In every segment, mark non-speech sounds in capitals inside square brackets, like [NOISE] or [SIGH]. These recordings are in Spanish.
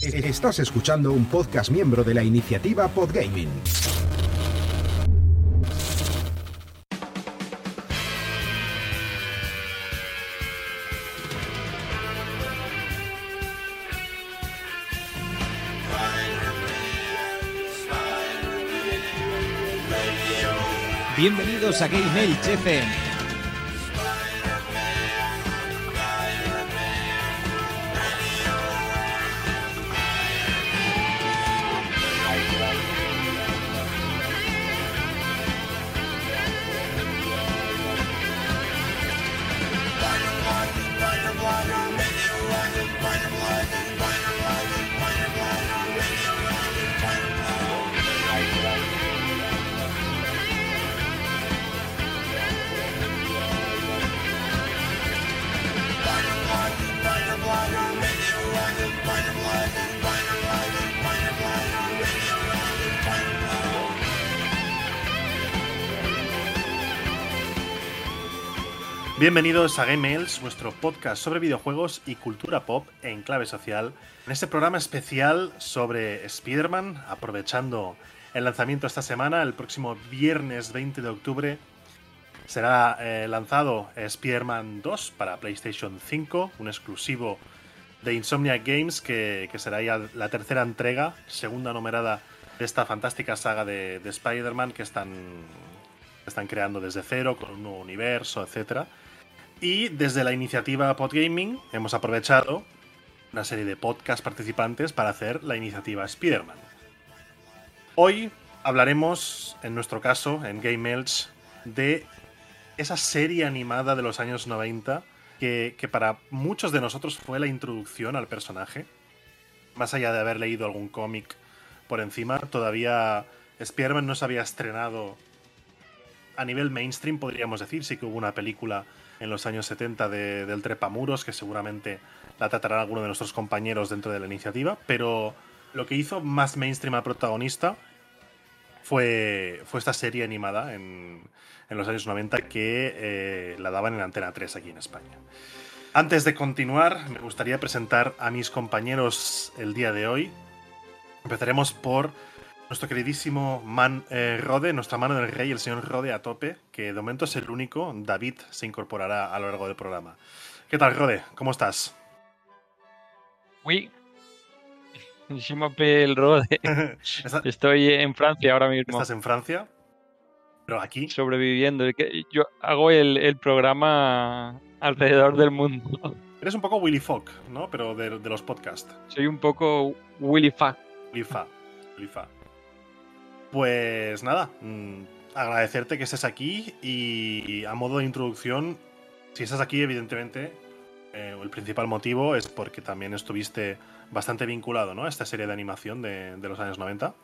Estás escuchando un podcast miembro de la iniciativa Podgaming. Bienvenidos a Game Elch Bienvenidos a Game Mails, vuestro podcast sobre videojuegos y cultura pop en clave social. En este programa especial sobre Spider-Man, aprovechando el lanzamiento esta semana, el próximo viernes 20 de octubre será eh, lanzado Spider-Man 2 para PlayStation 5, un exclusivo de Insomnia Games que, será ya la tercera entrega, segunda numerada de esta fantástica saga de, Spider-Man que están, están creando desde cero, con un nuevo universo, etcétera. Y desde la iniciativa Podgaming hemos aprovechado una serie de podcast participantes para hacer la iniciativa Spider-Man. Hoy hablaremos, en nuestro caso, en Game Elch, de esa serie animada de los años 90 que, que, para muchos de nosotros fue la introducción al personaje. Más allá de haber leído algún cómic por encima, todavía Spider-Man no se había estrenado a nivel mainstream, podríamos decir. Sí que hubo una película en los años 70 de, del Trepamuros, que seguramente la tratarán alguno de nuestros compañeros dentro de la iniciativa, pero lo que hizo más mainstream al protagonista fue, fue esta serie animada en, en los años 90 que eh, la daban en Antena 3 aquí en España. Antes de continuar, me gustaría presentar a mis compañeros el día de hoy. Empezaremos por nuestro queridísimo Man eh, Rode, nuestra mano del rey, el señor Rode a tope, que de momento es el único. David se incorporará a lo largo del programa. ¿Qué tal, Rode? ¿Cómo estás? Oui. Je m'appelle Rode. [LAUGHS] Estoy en Francia ahora mismo. ¿Estás en Francia? Pero aquí. Sobreviviendo. Yo hago el, programa alrededor del mundo. Eres un poco Willy Fogg, ¿no? Pero de, los podcasts. Soy un poco Willy Fa. Willy Fa. Willy Fa. Pues nada, mm, agradecerte que estés aquí y a modo de introducción, si estás aquí, evidentemente, eh, el principal motivo es porque también estuviste bastante vinculado ¿no? a esta serie de animación de, los años 90.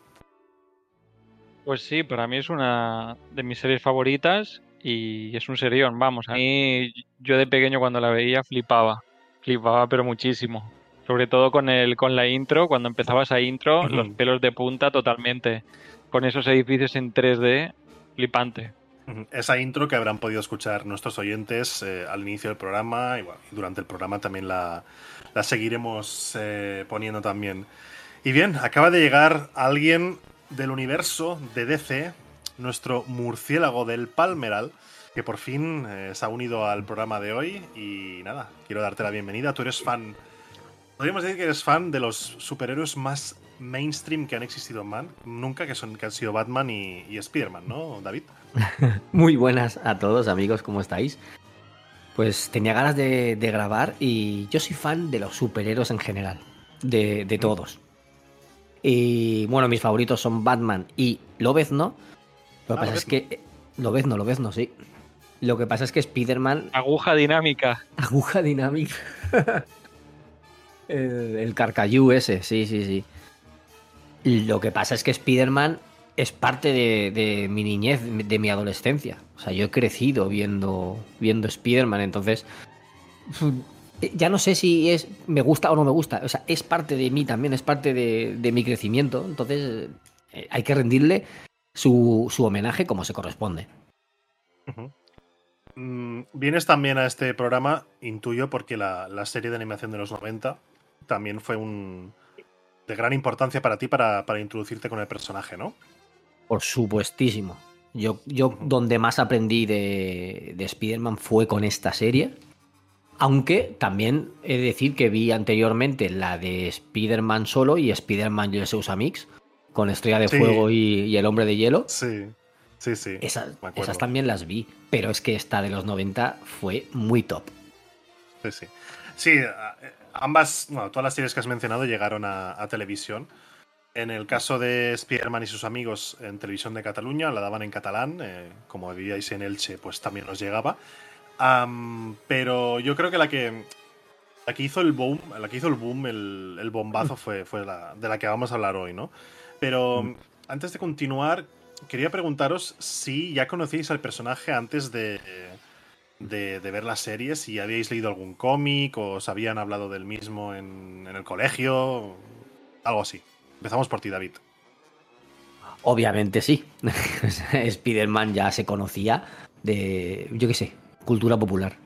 Pues sí, para mí es una de mis series favoritas y es un serión, vamos. A mí, yo de pequeño cuando la veía flipaba, flipaba pero muchísimo. Sobre todo con, el, con la intro, cuando empezaba esa intro, [CLEARS THROAT] los pelos de punta totalmente con esos edificios en 3D, flipante. Esa intro que habrán podido escuchar nuestros oyentes eh, al inicio del programa y, durante el programa también la, seguiremos eh, poniendo también. Y bien, acaba de llegar alguien del universo de DC, nuestro murciélago del Palmeral, que por fin eh, se ha unido al programa de hoy. Y nada, quiero darte la bienvenida. Tú eres fan, podríamos decir que eres fan de los superhéroes más mainstream que han existido en Man, nunca, que, son, que han sido Batman y, y Spider-Man, ¿no, David? [LAUGHS] Muy buenas a todos, amigos, ¿cómo estáis? Pues tenía ganas de, grabar y yo soy fan de los superhéroes en general, de, de todos. Y bueno, mis favoritos son Batman y Lobezno. Lo que ah, pasa es que. Lobezno, Lobezno, sí. Lo que pasa es que Spider-Man. Aguja dinámica. [LAUGHS] Aguja dinámica. El, el carcayú ese, sí, sí, sí. Lo que pasa es que Spider-Man es parte de, mi niñez, de mi adolescencia. O sea, yo he crecido viendo, viendo Spider-Man, entonces ya no sé si es me gusta o no me gusta. O sea, es parte de mí también, es parte de, mi crecimiento. Entonces eh, hay que rendirle su, homenaje como se corresponde. Mm, vienes también a este programa, intuyo, porque la, la, serie de animación de los 90 también fue un de gran importancia para ti para, para introducirte con el personaje, ¿no? Por supuestísimo. Yo, yo donde más aprendí de, de Spider-Man fue con esta serie. Aunque también he de decir que vi anteriormente la de Spider-Man solo y Spider-Man USA Mix, con Estrella de Sí. Fuego y, y El Hombre de Hielo. Sí, sí, sí. Acuerdo. esas también las vi, pero es que esta de los 90 fue muy top. Sí, sí. Sí, ambas, bueno, todas las series que has mencionado llegaron a, a televisión. En el caso de Spider-Man y sus amigos en televisión de Cataluña, la daban en catalán, eh, como vivíais en Elche, pues también nos llegaba. Pero yo creo que la que la que hizo el boom, la que hizo el boom, el, el bombazo fue, fue la de la que vamos a hablar hoy, ¿no? Pero antes de continuar, quería preguntaros si ya conocíais al personaje antes de, de, de ver la serie, si habíais leído algún cómic o os habían hablado del mismo en, en el colegio, algo así. Empezamos por ti, David. Obviamente sí. [LAUGHS] Spider-Man ya se conocía de, yo qué sé, cultura popular.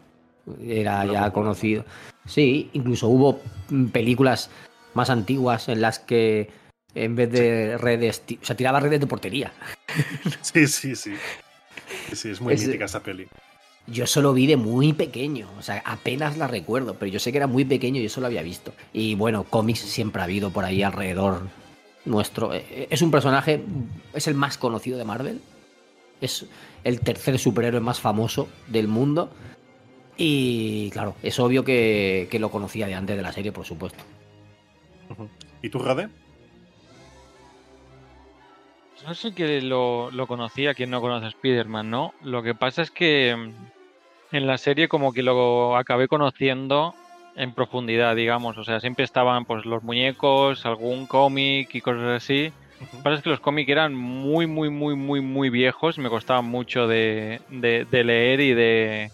Era ya popular. conocido. Sí, incluso hubo películas más antiguas en las que en vez de redes, o sea, tiraba redes de portería. [LAUGHS] Sí, sí, sí. Sí, es muy Es- mítica esta peli. Yo solo vi de muy pequeño, o sea, apenas la recuerdo, pero yo sé que era muy pequeño y eso lo había visto. Y bueno, cómics siempre ha habido por ahí alrededor nuestro. Eh, Es un personaje, es el más conocido de Marvel, es el tercer superhéroe más famoso del mundo. Y claro, es obvio que, que lo conocía de antes de la serie, por supuesto. ¿Y tú, Rade? No sé que lo, lo conocía, quien no conoce a Spider-Man, ¿no? Lo que pasa es que en la serie como que lo acabé conociendo en profundidad, digamos. O sea, siempre estaban pues los muñecos, algún cómic y cosas así. Lo que pasa es que los cómics eran muy, muy, muy, muy, muy viejos. Me costaban mucho de, de- de leer y de,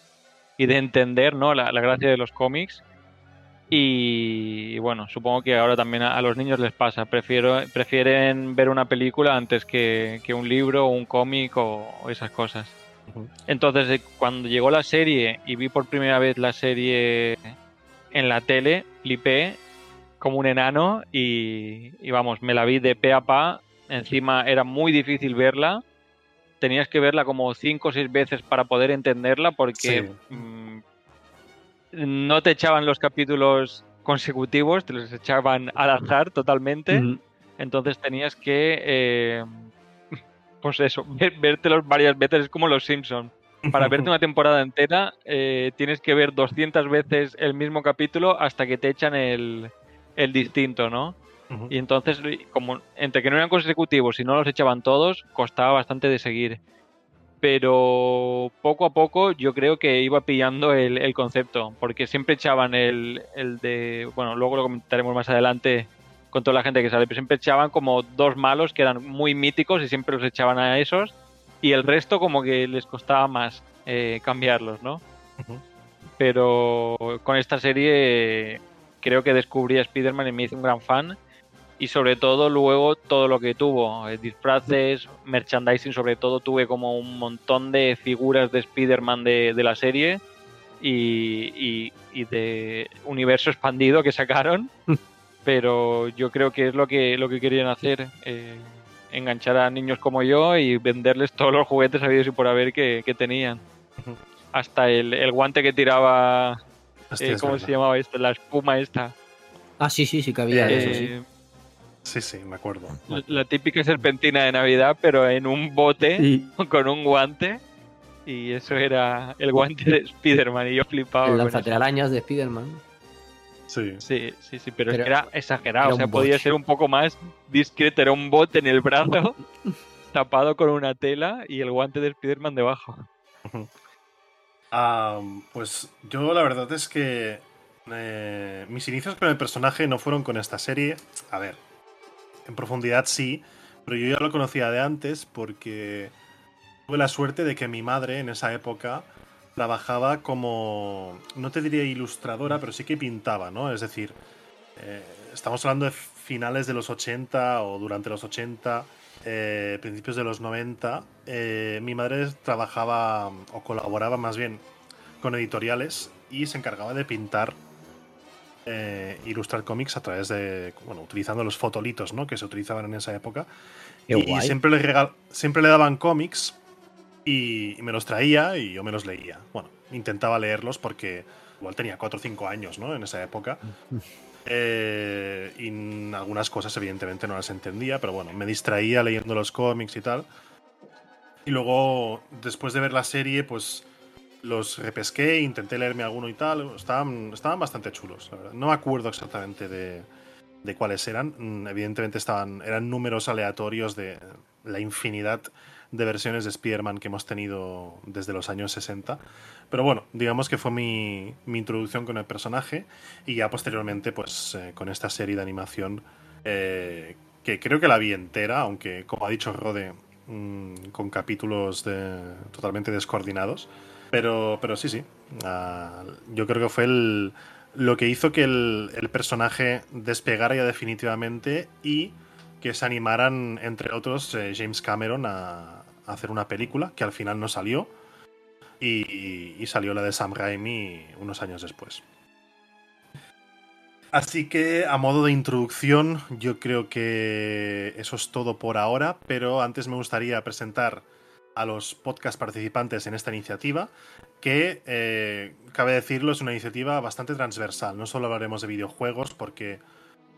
y de entender, ¿no? La, la gracia de los cómics. Y, bueno, supongo que ahora también a, a los niños les pasa. Prefiero, prefieren ver una película antes que, que un libro o un cómic o, o esas cosas. Entonces, cuando llegó la serie y vi por primera vez la serie en la tele, flipé como un enano y, y vamos, me la vi de pe a pa. Encima era muy difícil verla. Tenías que verla como cinco o seis veces para poder entenderla porque Sí. mm, no te echaban los capítulos consecutivos, te los echaban al azar totalmente. Entonces tenías que, eh, pues eso, [LAUGHS] vértelos varias veces. Es como los Simpsons. Para verte una [LAUGHS] temporada entera eh, tienes que ver 200 veces el mismo capítulo hasta que te echan el, el distinto, ¿no? Y entonces, como entre que no eran consecutivos y no los echaban todos, costaba bastante de seguir. Pero poco a poco yo creo que iba pillando el, el concepto, porque siempre echaban el, el de, bueno, luego lo comentaremos más adelante con toda la gente que sale, pero siempre echaban como dos malos que eran muy míticos y siempre los echaban a esos, y el resto como que les costaba más eh, cambiarlos, ¿no? Pero con esta serie creo que descubrí a Spider-Man y me hice un gran fan. Y sobre todo luego todo lo que tuvo, eh, disfraces, merchandising sobre todo, tuve como un montón de figuras de Spider-Man de, de la serie y, y- y de universo expandido que sacaron. [LAUGHS] Pero yo creo que es lo que, lo que querían hacer, eh, enganchar a niños como yo y venderles todos los juguetes habidos y por haber que, que tenían. Hasta el, el guante que tiraba, Hostia, eh, ¿cómo se llamaba esto? La espuma esta. Ah, sí, sí, sí que había Eh, eso, sí. Eh, Sí, sí, me acuerdo. la- La típica serpentina de Navidad, pero en un bote con un guante. Y eso era el guante de Spider-Man. Y yo flipaba. el lanzatelarañas de Spider-Man. Sí. Sí, sí, sí, pero, es Pero que era exagerado. era o sea, podía ser un poco más discreto. Era un bote en el brazo, [LAUGHS] tapado con una tela y el guante de Spider-Man debajo. Ah, pues yo la verdad es que eh, mis inicios con el personaje no fueron con esta serie. A ver, en profundidad sí, pero yo ya lo conocía de antes porque tuve la suerte de que mi madre en esa época trabajaba como, no te diría ilustradora, pero sí que pintaba, ¿no? Es decir, eh, estamos hablando de finales de los 80 o durante los 80, eh, principios de los 90. eh, mi madre trabajaba o colaboraba más bien con editoriales y se encargaba de pintar ilustrar cómics a través de, bueno, utilizando los fotolitos, ¿no? Que se utilizaban en esa época. Qué y guay. siempre le, siempre le daban cómics y, y me los traía y yo me los leía. Bueno, intentaba leerlos porque igual tenía 4 o 5 años, ¿no? En esa época. [LAUGHS] Eh, y algunas cosas evidentemente no las entendía, pero bueno, me distraía leyendo los cómics y tal. Y luego, después de ver la serie, pues los repesqué, intenté leerme alguno y tal. Estaban, estaban bastante chulos, la verdad. No me acuerdo exactamente de, de cuáles eran. Mm, Evidentemente estaban, eran números aleatorios de la infinidad de versiones de Spider-Man que hemos tenido desde los años 60. Pero bueno, digamos que fue mi, mi introducción con el personaje y ya posteriormente pues eh, con esta serie de animación eh, que creo que la vi entera, aunque como ha dicho Rode, mm, con capítulos totalmente descoordinados. Pero, pero sí, sí. Ah, yo creo que fue el, lo que hizo que el, el personaje despegara ya definitivamente y que se animaran, entre otros, eh, James Cameron a, hacer una película que al final no salió. Y, y salió la de Sam Raimi unos años después. Así que a modo de introducción, yo creo que eso es todo por ahora, pero antes me gustaría presentar a los podcast participantes en esta iniciativa, que, eh, cabe decirlo, es una iniciativa bastante transversal. No solo hablaremos de videojuegos, porque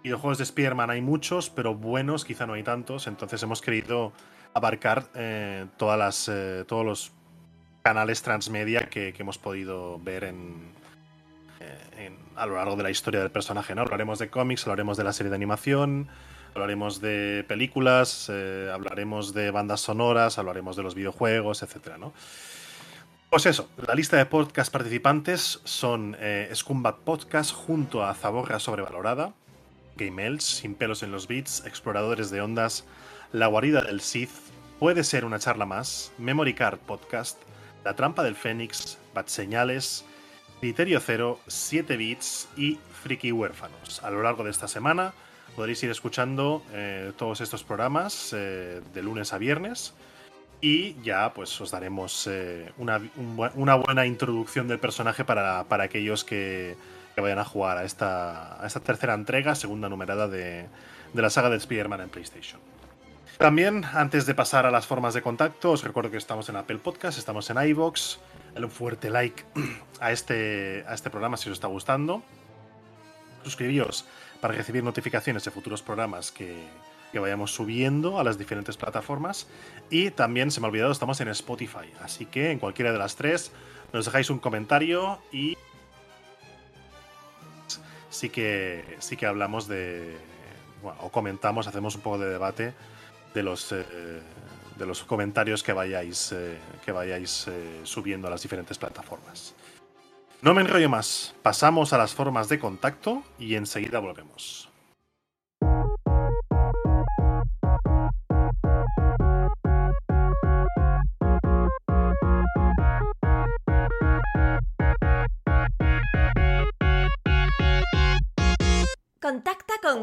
videojuegos de Spider-Man hay muchos, pero buenos quizá no hay tantos, entonces hemos querido abarcar eh, todas las, eh, todos los canales transmedia que, hemos podido ver eh, en- a lo largo de la historia del personaje. ¿no? Hablaremos de cómics, hablaremos de la serie de animación, hablaremos de películas, hablaremos de bandas sonoras, hablaremos de los videojuegos, etcétera, ¿no? Pues eso, la lista de podcast participantes son eh, Scumbat Podcast junto a Zaborra Sobrevalorada, Game Elch, Sin pelos en los beats, Exploradores de Ondas, La guarida del Sith, Puede ser una charla más, Memory Card Podcast, La trampa del Fénix, Bat Señales, Criterio Cero, 7 bits y Friki Huérfanos. A lo largo de esta semana podréis ir escuchando eh, todos estos programas eh, de lunes a viernes y ya pues os daremos eh, una, una buena introducción del personaje para, para aquellos que, que vayan a jugar a esta, a esta tercera entrega, segunda numerada de, de la saga de Spider-Man en PlayStation. También, antes de pasar a las formas de contacto, os recuerdo que estamos en Apple Podcast, estamos en iVoox. Un fuerte like [CLEARS THROAT] a este, a este programa si os está gustando. Suscribíos para recibir notificaciones de futuros programas que, que vayamos subiendo a las diferentes plataformas. Y también, se me ha olvidado, estamos en Spotify. Así que en cualquiera de las tres nos dejáis un comentario y sí que, sí que hablamos de, o comentamos, hacemos un poco de debate de los, eh, de los comentarios que vayáis, eh, que vayáis eh, subiendo a las diferentes plataformas. No me enrollo más, pasamos a las formas de contacto y enseguida volvemos.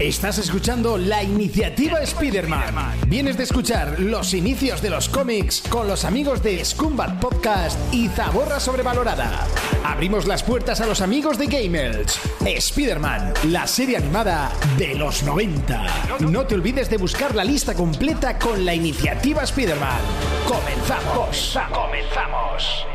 Estás escuchando la iniciativa Spider-Man. Vienes de escuchar los inicios de los cómics con los amigos de Scumbat Podcast y Zaborra Sobrevalorada. Abrimos las puertas a los amigos de Gamers. Spider-Man, la serie animada de los 90. No te olvides de buscar la lista completa con la iniciativa Spider-Man. ¡Comenzamos! ¡Comenzamos!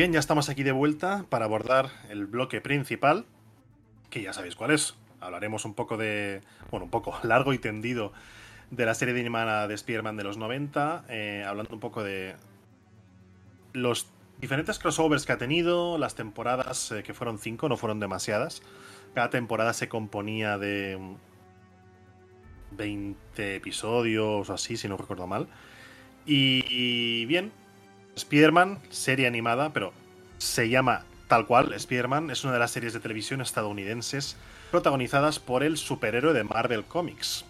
Bien, ya estamos aquí de vuelta para abordar el bloque principal, que ya sabéis cuál es. Hablaremos un poco de, bueno, un poco [LAUGHS] largo y tendido de la serie de animada de Spider-Man de los 90, eh, hablando un poco de los diferentes crossovers que ha tenido, las temporadas, eh, que fueron cinco, no fueron demasiadas. Cada temporada se componía de 20 episodios o así, si no recuerdo mal. Y, y bien, Spider-Man, serie animada, pero se llama tal cual, Spider-Man, es una de las series de televisión estadounidenses protagonizadas por el superhéroe de Marvel Comics.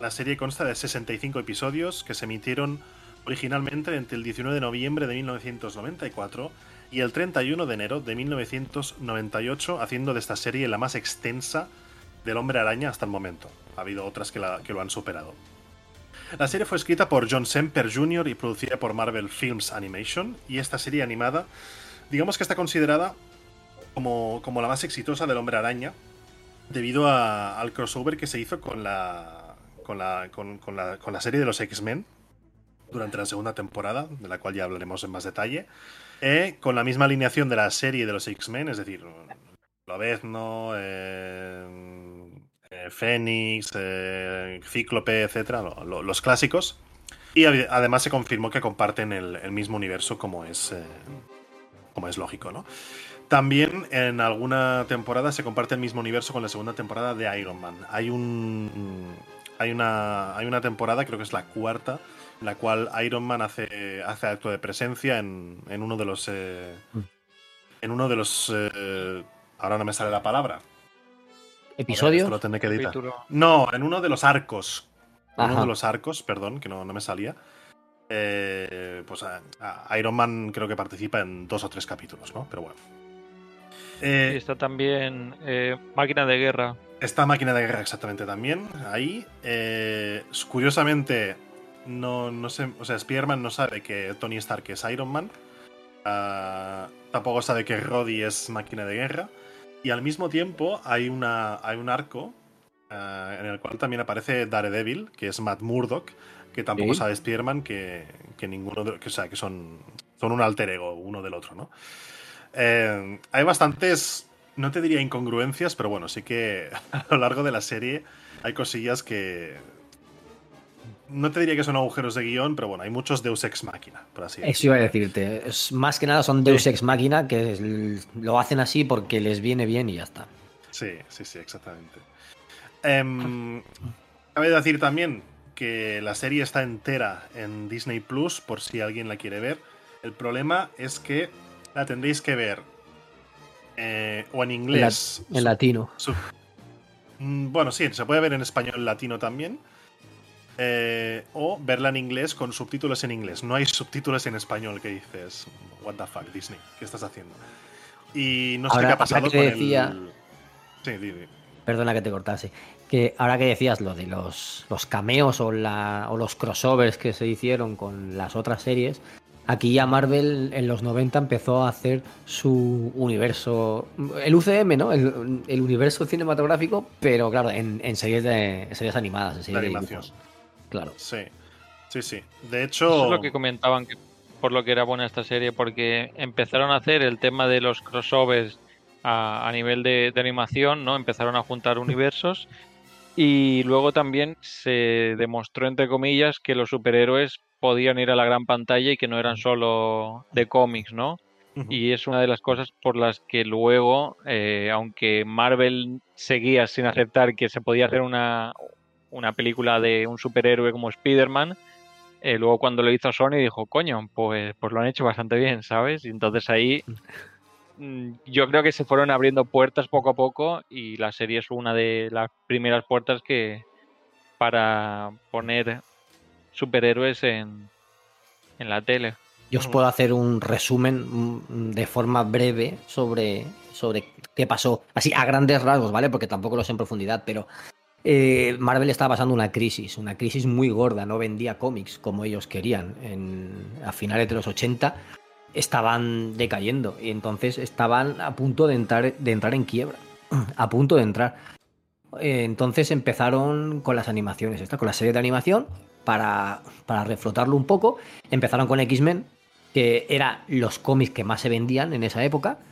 La serie consta de 65 episodios que se emitieron originalmente entre el 19 de noviembre de 1994 y el 31 de enero de 1998, haciendo de esta serie la más extensa del Hombre Araña hasta el momento. Ha habido otras que, la, que lo han superado. La serie fue escrita por John Semper Jr. y producida por Marvel Films Animation, y esta serie animada, digamos que está considerada como, como la más exitosa del Hombre Araña, debido al crossover que se hizo con la, con la, con, la, con la serie de los X-Men durante la segunda temporada, de la cual ya hablaremos en más detalle, con la misma alineación de la serie de los X-Men, es decir, Lobezno, eh, eh, Fénix, eh, Cíclope, etcétera, lo- lo- los clásicos. Y ade- además se confirmó que comparten el, el mismo universo como es, eh, como es lógico, ¿no? También en alguna temporada se comparte el mismo universo con la segunda temporada de Iron Man. Hay un hay una hay una temporada, creo que es la cuarta, en la cual Iron Man hace hace acto de presencia en, en uno de los eh, en uno de los eh, ahora no me sale la palabra. ¿Episodio? Lo tendré que editar. No, en uno de los arcos. En uno Ajá. de los arcos, perdón, que no, no me salía. Eh, pues a- a Iron Man creo que participa en dos o tres capítulos, ¿no? Pero bueno. Y Eh, está también eh, Máquina de Guerra. esta máquina de guerra exactamente también, ahí. Eh, curiosamente, no, no sé, o sea, Spider-Man no sabe que Tony Stark es Iron Man. Ah, tampoco sabe que Roddy es máquina de guerra. Y al mismo tiempo hay, una, hay un arco ah, en el cual también aparece Daredevil, que es Matt Murdock, que tampoco Sí. sabe Spider-Man que, que ninguno de, que, o sea, que son, son un alter ego uno del otro, ¿no? Eh, hay bastantes, no te diría incongruencias, pero bueno, sí que [LAUGHS] a lo largo de la serie hay cosillas que. No te diría que son agujeros de guion, pero bueno, hay muchos Deus Ex Máquina, por así decirlo. Eso iba a decirte. Es- más que nada son Deus Ex Máquina que es- lo hacen así porque les viene bien y ya está. Sí, sí, sí, exactamente. Em, cabe decir también que la serie está entera en Disney Plus, por si alguien la quiere ver. El problema es que la tendréis que ver eh, o en inglés. En latino. Mm, Bueno, sí, se puede ver en español latino también. Eh, o verla en inglés con subtítulos en inglés. No hay subtítulos en español que dices, what the fuck, Disney, ¿qué estás haciendo? Y no sé Ahora- qué ha pasado con decía- el. Sí, di, di. Perdona que te cortase. Que ahora que decías lo de los, los cameos o, la, o los crossovers que se hicieron con las otras series, aquí ya Marvel en los 90 empezó a hacer su universo, el UCM, ¿no? El, el universo cinematográfico, pero claro, en, en series, de, en series animadas, en series de, animación. dibujos. Claro. Sí, sí, sí. De hecho. Eso es lo que comentaban que por lo que era buena esta serie, porque empezaron a hacer el tema de los crossovers a, a nivel de, de animación, ¿no? Empezaron a juntar universos [LAUGHS] y luego también se demostró, entre comillas, que los superhéroes podían ir a la gran pantalla y que no eran solo de cómics, ¿no? Y es una de las cosas por las que luego, eh, aunque Marvel seguía sin aceptar que se podía hacer una, una película de un superhéroe como Spider-Man, eh, luego cuando lo hizo Sony dijo, coño, pues, pues lo han hecho bastante bien, ¿sabes? Y entonces ahí mm, yo creo que se fueron abriendo puertas poco a poco y la serie es una de las primeras puertas que para poner superhéroes en, en la tele. Yo os puedo hacer un resumen mm, de forma breve sobre, sobre qué pasó, así a grandes rasgos, ¿vale? Porque tampoco lo sé en profundidad, pero eh, Marvel estaba pasando una crisis, una crisis muy gorda, no vendía cómics como ellos querían. En, a finales de los 80 estaban decayendo y entonces estaban a punto de entrar, de entrar en quiebra, [CLEARS THROAT] a punto de entrar. Eh, Entonces empezaron con las animaciones, esta, con la serie de animación, para, para reflotarlo un poco. Empezaron con X-Men, que eran los cómics que más se vendían en esa época. [CLEARS THROAT]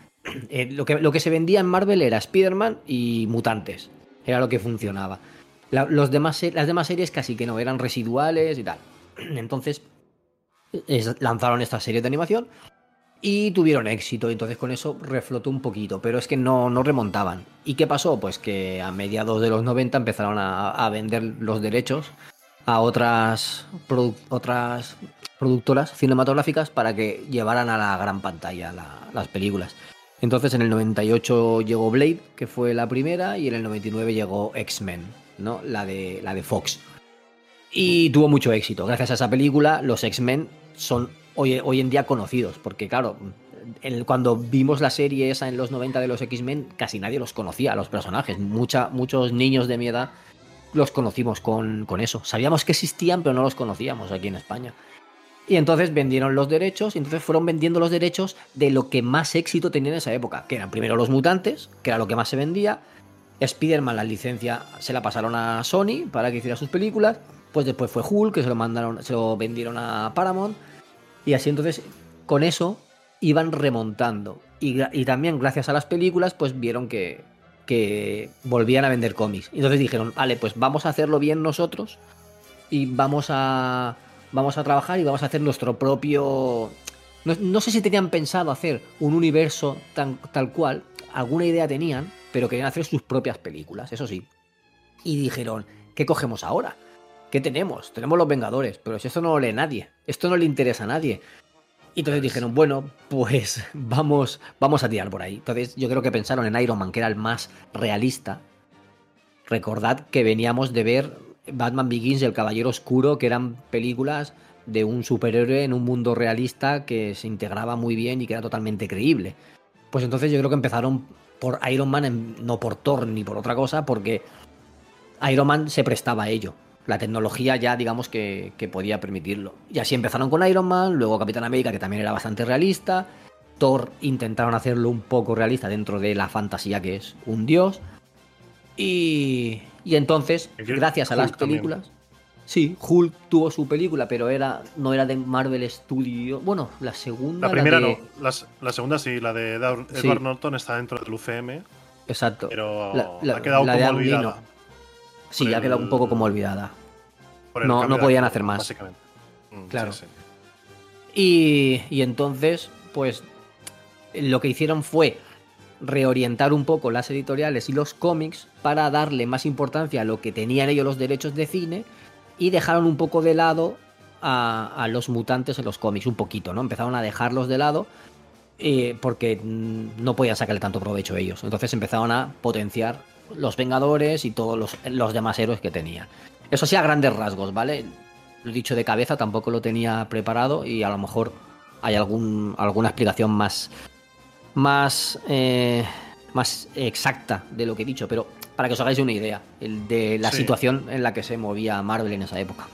Eh, lo, que, lo que se vendía en Marvel era Spider-Man y Mutantes. Era lo que funcionaba. Los demás, las demás series casi que no, eran residuales y tal. [CLEARS THROAT] Entonces es- lanzaron esta serie de animación y tuvieron éxito. Entonces con eso reflotó un poquito, pero es que no, no remontaban. ¿Y qué pasó? Pues que a mediados de los 90 empezaron a, vender los derechos a otras, otras productoras cinematográficas para que llevaran a la gran pantalla la- las películas. Entonces en el 98 llegó Blade, que fue la primera, y en el 99 llegó X-Men, ¿no? La de, la de Fox. Y tuvo mucho éxito. Gracias a esa película, los X-Men son hoy, hoy en día conocidos, porque claro, cuando vimos la serie esa en los 90 de los X-Men, casi nadie los conocía, los personajes. Mucha, muchos niños de mi edad los conocimos con, con eso. Sabíamos que existían, pero no los conocíamos aquí en España. Y entonces vendieron los derechos, y entonces fueron vendiendo los derechos de lo que más éxito tenía en esa época, que eran primero los mutantes, que era lo que más se vendía. Spider-Man, la licencia se la pasaron a Sony para que hiciera sus películas. Pues después fue Hulk, que se lo mandaron, se lo vendieron a Paramount. Y así entonces, con eso, iban remontando. Y, y también gracias a las películas, pues vieron que, que volvían a vender cómics. Y entonces dijeron, vale, pues vamos a hacerlo bien nosotros y vamos a, vamos a trabajar y vamos a hacer nuestro propio... No, no sé si tenían pensado hacer un universo tan, tal cual, alguna idea tenían, pero querían hacer sus propias películas, eso sí. Y dijeron, ¿qué cogemos ahora? ¿Qué tenemos? Tenemos los Vengadores, pero si esto no lo lee nadie, esto no le interesa a nadie. Y entonces dijeron, bueno, pues [LAUGHS] vamos, vamos a tirar por ahí. Entonces yo creo que pensaron en Iron Man, que era el más realista. Recordad que veníamos de ver Batman Begins y El Caballero Oscuro, que eran películas de un superhéroe en un mundo realista que se integraba muy bien y que era totalmente creíble. Pues entonces yo creo que empezaron por Iron Man, no por Thor ni por otra cosa, porque Iron Man se prestaba a ello. La tecnología ya, digamos, que, que podía permitirlo. Y así empezaron con Iron Man, luego Capitán América, que también era bastante realista. Thor intentaron hacerlo un poco realista dentro de la fantasía que es un dios. Y, y entonces, gracias a las también. películas... Sí, Hulk tuvo su película, pero era no era de Marvel Studio. Bueno, la segunda... La primera de- no, la, la segunda sí, la de Edward, Sí. Norton está dentro del UCM, Exacto. pero La- la- ha quedado la como no. olvidada. Sí, por ha quedado un el- poco como olvidada. el No- no podían hacer más. Básicamente. Mm, Claro. sí, sí. Y, y entonces, pues lo que hicieron fue reorientar un poco las editoriales y los cómics para darle más importancia a lo que tenían ellos los derechos de cine y dejaron un poco de lado a, a los mutantes en los cómics, un poquito, ¿no? Empezaron a dejarlos de lado eh, porque mm, no podían sacarle tanto provecho ellos. Entonces empezaron a potenciar los Vengadores y todos los, los demás héroes que tenían. Eso sí a grandes rasgos, ¿vale? Lo dicho de cabeza, tampoco lo tenía preparado y a lo mejor hay algún, alguna explicación más, más, eh, más exacta de lo que he dicho, pero para que os hagáis una idea el de la Sí. situación en la que se movía Marvel en esa época.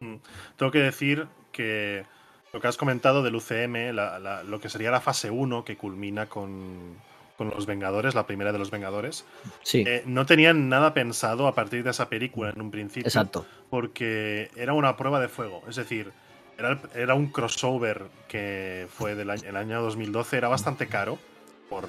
Mm. Tengo que decir que lo que has comentado del UCM, la- la- lo que sería la fase 1 que culmina con, con los Vengadores, la primera de los Vengadores, Sí, eh, no tenían nada pensado a partir de esa película en un principio. exacto. porque era una prueba de fuego. Es decir, era, era un crossover que fue del año, el año 2012, era bastante caro por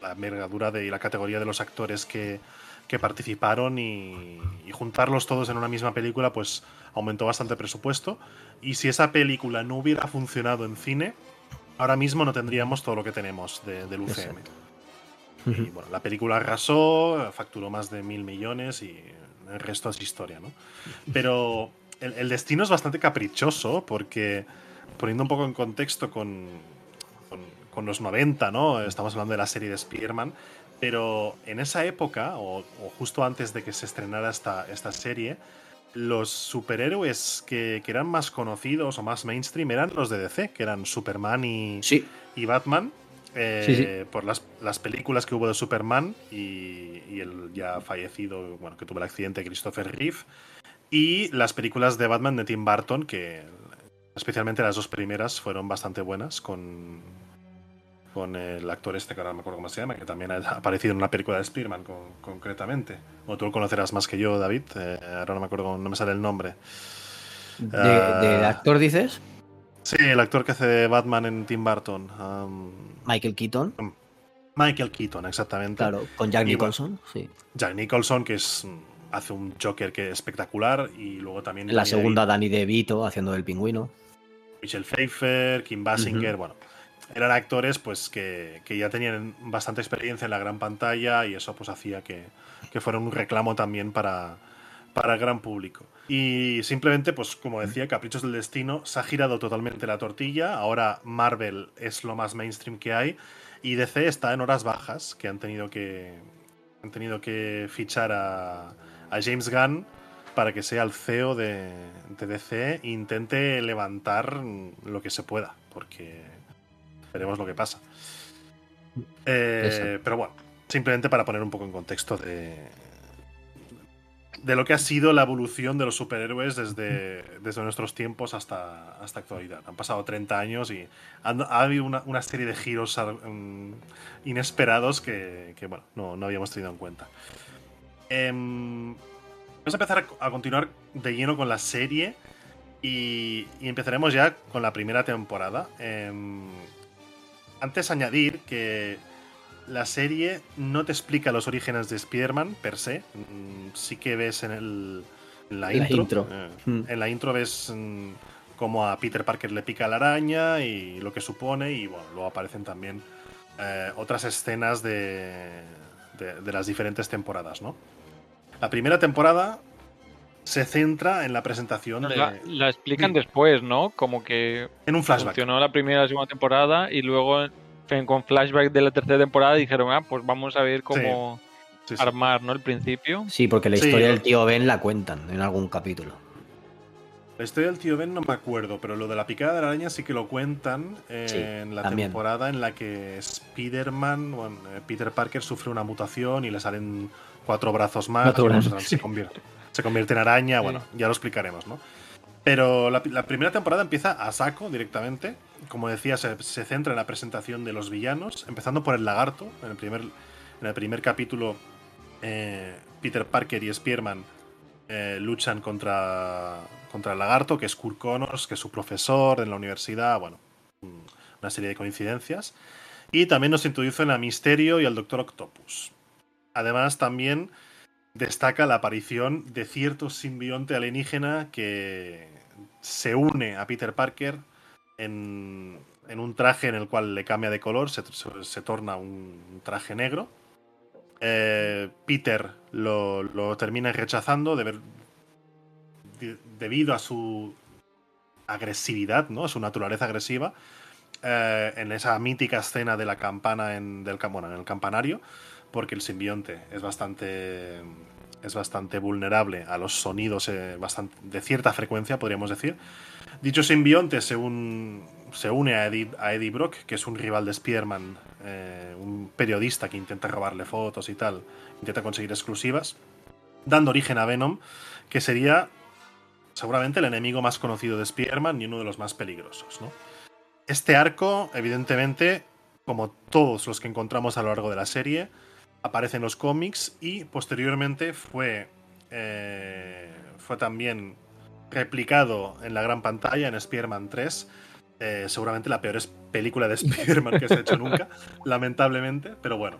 la envergadura de, y la categoría de los actores que, que participaron y, y juntarlos todos en una misma película, pues aumentó bastante el presupuesto. Y si esa película no hubiera funcionado en cine, ahora mismo no tendríamos todo lo que tenemos de- del UCM. Exacto. Y bueno, la película arrasó, facturó más de mil millones y el resto es historia, ¿no? Pero [LAUGHS] el, el destino es bastante caprichoso porque, poniendo un poco en contexto con, con, con los 90, ¿no? Estamos hablando de la serie de Spider-Man, pero en esa época, o, o justo antes de que se estrenara esta, esta serie, los superhéroes que, que eran más conocidos o más mainstream eran los de DC, que eran Superman y, Sí, y Batman eh, Sí, sí. por las, las películas que hubo de Superman y, y el ya fallecido, bueno, que tuvo el accidente Christopher Reeve y las películas de Batman de Tim Burton que especialmente las dos primeras fueron bastante buenas con con el actor este que ahora no me acuerdo cómo se llama que también ha aparecido en una película de Spider-Man con- concretamente o tú lo conocerás más que yo David eh, ahora no me acuerdo no me sale el nombre de, Ah. del actor dices. Sí, el actor que hace de Batman en Tim Burton. um, Michael Keaton, Michael Keaton, exactamente. claro, con Jack Y Nicholson, sí. Jack Nicholson, que es hace un Joker que es espectacular. Y luego también. En la ahí segunda, Danny DeVito haciendo del pingüino. Michelle Pfeiffer, Kim Basinger, bueno. Eran actores pues que, que ya tenían bastante experiencia en la gran pantalla y eso pues hacía que, que fuera un reclamo también para, para el gran público. Y simplemente, pues como decía, Caprichos del Destino se ha girado totalmente la tortilla. Ahora Marvel es lo más mainstream que hay. Y DC está en horas bajas, que han tenido que. Han tenido que fichar a, a James Gunn para que sea el CEO de, de DC e intente levantar lo que se pueda. Porque veremos lo que pasa. Eh, pero bueno, simplemente para poner un poco en contexto de, de lo que ha sido la evolución de los superhéroes desde, desde nuestros tiempos hasta, hasta actualidad. Han pasado 30 años y han- ha habido una, una serie de giros mm, inesperados que, que, bueno, no, no habíamos tenido en cuenta. Em, vamos a empezar a, continuar de lleno con la serie y, y empezaremos ya con la primera temporada. Em, antes añadir que la serie no te explica los orígenes de Spider-Man per se. Mm, Sí que ves en, el, en la, La intro. intro. eh, Mm. En la intro ves mm, cómo a Peter Parker le pica la araña y lo que supone. Y bueno, luego aparecen también eh, otras escenas de, de- de las diferentes temporadas, ¿no? La primera temporada se centra en la presentación de, La, la explican Sí. después, ¿no? Como que en un flashback. funcionó la primera y la segunda temporada y luego con flashback de la tercera temporada dijeron, ah, pues vamos a ver cómo Sí, sí. armar, ¿no? El principio. Sí, porque la historia del tío Ben la cuentan en algún capítulo. La historia del tío Ben no me acuerdo, pero lo de la picada de la araña sí que lo cuentan Sí, en la también. temporada en la que Spider-Man, bueno, eh, Peter Parker sufre una mutación y le salen cuatro brazos más, Cuatro brazos, se, convierte, se convierte en araña, bueno, ya lo explicaremos, ¿no? Pero la, la primera temporada empieza a saco directamente. Como decía, se, se centra en la presentación de los villanos, empezando por el lagarto. En el primer, en el primer capítulo, eh, Peter Parker y Spearman eh, luchan contra, contra el lagarto, que es Kurt Connors, que es su profesor en la universidad. Bueno, una serie de coincidencias. Y también nos introducen a Misterio y al Doctor Octopus. Además, también destaca la aparición de cierto simbionte alienígena que se une a Peter Parker en, un traje en el cual le cambia de color, se, torna un traje negro. Eh, Peter lo, termina rechazando debido a su agresividad, ¿no? a su naturaleza agresiva. eh, en esa mítica escena de la campana en, bueno, en el campanario, porque el simbionte es bastante es bastante vulnerable a los sonidos eh, de cierta frecuencia, podríamos decir. Dicho simbionte se, un- se une a Eddie, a Brock, que es un rival de Spider-Man, eh, un periodista que intenta robarle fotos y tal, intenta conseguir exclusivas, dando origen a Venom, que sería seguramente el enemigo más conocido de Spider-Man y uno de los más peligrosos. ¿no? Este arco, evidentemente, como todos los que encontramos a lo largo de la serie, aparece en los cómics y posteriormente fue, eh, fue también replicado en la gran pantalla en Spider-Man 3. eh, seguramente la peor es- película de Spider-Man que se ha hecho nunca, [LAUGHS] lamentablemente, pero bueno.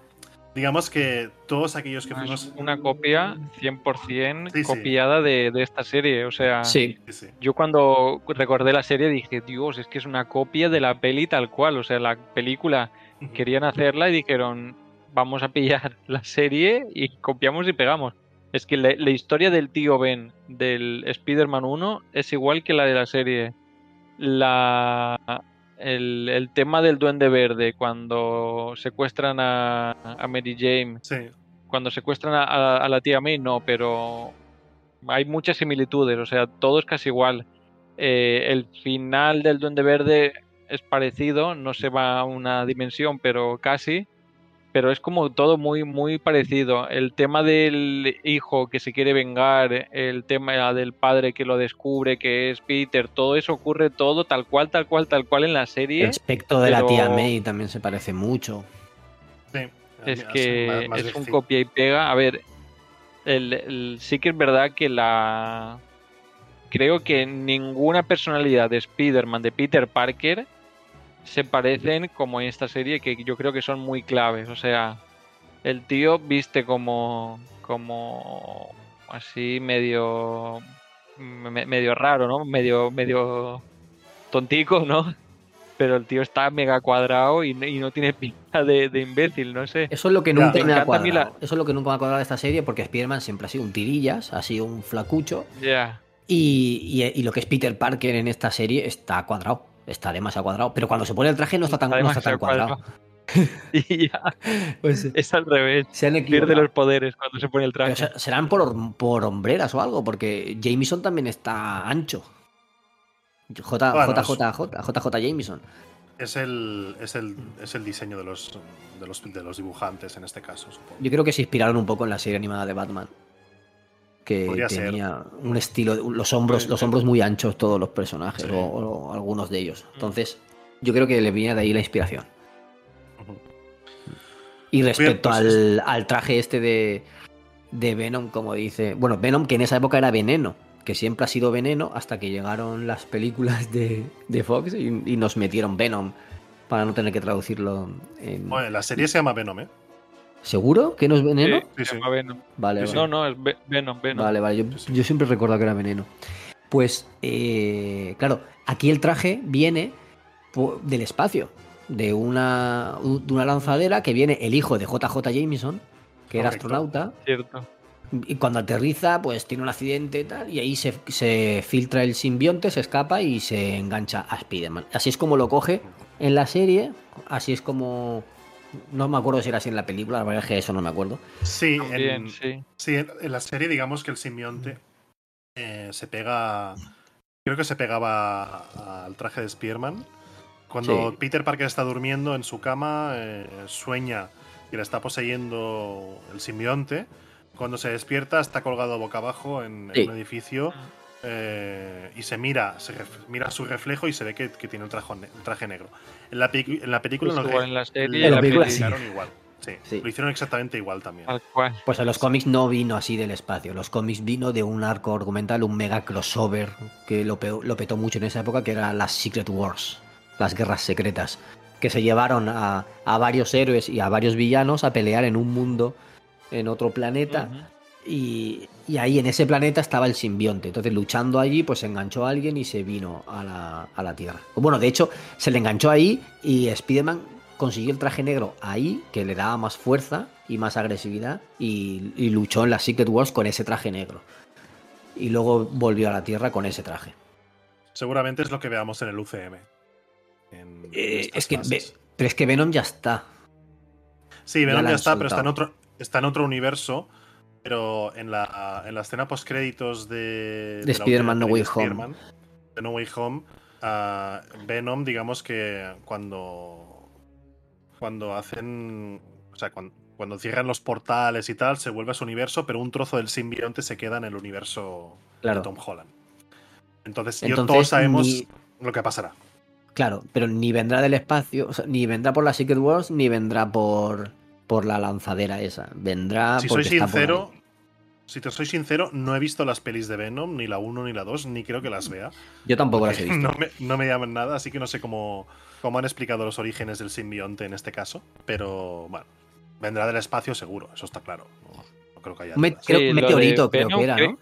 Digamos que todos aquellos que Es fuimos. una copia 100% Sí, sí. copiada de, de esta serie. O sea, sí. yo cuando recordé la serie dije, Dios, es que es una copia de la peli tal cual. O sea, la película querían hacerla y dijeron, vamos a pillar [LAUGHS] la serie y copiamos y pegamos. Es que la, la historia del tío Ben del Spider-Man 1 es igual que la de la serie. La, el, el tema del Duende Verde, cuando secuestran a, a Mary Jane, Sí, cuando secuestran a, a- a la tía May, no, pero hay muchas similitudes, o sea, todo es casi igual. Eh, el final del Duende Verde es parecido, no se va a una dimensión, pero casi. Pero es como todo muy, muy parecido. El tema del hijo que se quiere vengar, el tema del padre que lo descubre, que es Peter, todo eso ocurre todo tal cual, tal cual, tal cual en la serie. el aspecto de la tía May también se parece mucho. sí. Es que más es un copia y pega. A ver, el, el- sí que es verdad que la creo que ninguna personalidad de Spider-Man, de Peter Parker, se parecen como en esta serie, que yo creo que son muy claves. O sea, el tío viste como, como así medio, me- medio raro, ¿no? Medio, medio tontico, ¿no? Pero el tío está mega cuadrado y, no- y no tiene pinta de, de imbécil, no sé. Eso es lo que nunca Me me ha cuadrado. la- Eso es lo que nunca me ha cuadrado de esta serie porque Spider-Man siempre ha sido un tirillas, ha sido un flacucho. Ya. Y, y- y lo que es Peter Parker en esta serie está cuadrado. Está demasiado cuadrado. Pero cuando se pone el traje no está tan, no está tan cuadrado. [LAUGHS] Y ya, Pues, es al revés. se han Pierde los poderes cuando se pone el traje. se- serán por, por hombreras o algo, porque Jameson también está ancho. J, Bueno, JJ, JJ Jameson. Es el, es el, es el diseño de los, de, los, de los dibujantes en este caso, supongo. Yo creo que se inspiraron un poco en la serie animada de Batman. Que Podría ser. tenía un estilo, los hombros, los hombros muy anchos todos los personajes, Sí. o, o algunos de ellos. Entonces, yo creo que le viene de ahí la inspiración. Y respecto pues al, al traje este de, de Venom, como dice. Bueno, Venom que en esa época era veneno, que siempre ha sido veneno hasta que llegaron las películas de, de Fox y, y nos metieron Venom para no tener que traducirlo en. Bueno, la serie se llama Venom, ¿eh? ¿Seguro que no es veneno? Sí, Sí, se llama Venom. Vale, Sí, vale. No, no, es Ve- Venom, Venom. Vale, vale. Yo, Sí, sí. yo siempre he recordado que era veneno. Pues, eh, claro, aquí el traje viene del espacio, de una, de una lanzadera que viene el hijo de JJ Jameson, que era astronauta, Cierto. y cuando aterriza, pues tiene un accidente y tal, y ahí se, se filtra el simbionte, se escapa y se engancha a Spider-Man. Así es como lo coge en la serie, así es como... No me acuerdo si era así en la película, la verdad es que eso no me acuerdo. Sí, También, en, sí. sí, en, en la serie digamos que el simbionte eh, se pega... Creo que se pegaba al traje de Spearman. Cuando Sí. Peter Parker está durmiendo en su cama, eh, sueña que le está poseyendo el simbionte. Cuando se despierta está colgado boca abajo en, en un edificio eh, y se mira, se ref- mira su reflejo y se ve que, que tiene un traje, un traje negro. En la, pe- en la película Pues lo igual re- en la serie lo en la película película. sí. hicieron igual. Sí, Sí. lo hicieron exactamente igual también. Pues en los cómics no vino así del espacio. Los cómics vino de un arco argumental, un mega crossover que lo, pe- lo petó mucho en esa época, que era las Secret Wars, las guerras secretas, que se llevaron a, a varios héroes y a varios villanos a pelear en un mundo, en otro planeta. Y, y ahí en ese planeta estaba el simbionte. Entonces, luchando allí, pues se enganchó a alguien y se vino a la, a la Tierra. Bueno, de hecho, se le enganchó ahí y Spider-Man consiguió el traje negro ahí, que le daba más fuerza y más agresividad, y, y luchó en las Secret Wars con ese traje negro. Y luego volvió a la Tierra con ese traje. Seguramente es lo que veamos en el UCM. en- Eh, es que, ve- pero es que Venom ya está. Sí, Venom ya la está, pero está en, otro, está en otro universo. Pero en la, en la escena post-créditos de, la Spider-Man No Way de Home. De No Way Home, ah, Venom, digamos que cuando, cuando hacen. O sea, cuando, cuando cierran los portales y tal, se vuelve a su universo, pero un trozo del simbionte se queda en el universo Claro. de Tom Holland. Entonces, yo- Entonces, todos sabemos ni- lo que pasará. Claro, pero ni vendrá del espacio, o sea, ni vendrá por la Secret Wars, ni vendrá por, por la lanzadera esa. Vendrá Si soy sincero. Si te soy sincero, no he visto las pelis de Venom, ni la 1 ni la 2, ni creo que las vea. Yo tampoco las he visto. No me, no me llaman nada, así que no sé cómo, cómo han explicado los orígenes del simbionte en este caso. Pero bueno, vendrá del espacio seguro, eso está claro. No, no creo que haya. Un me- creo- Sí, meteorito creo Venom, que era, ¿no?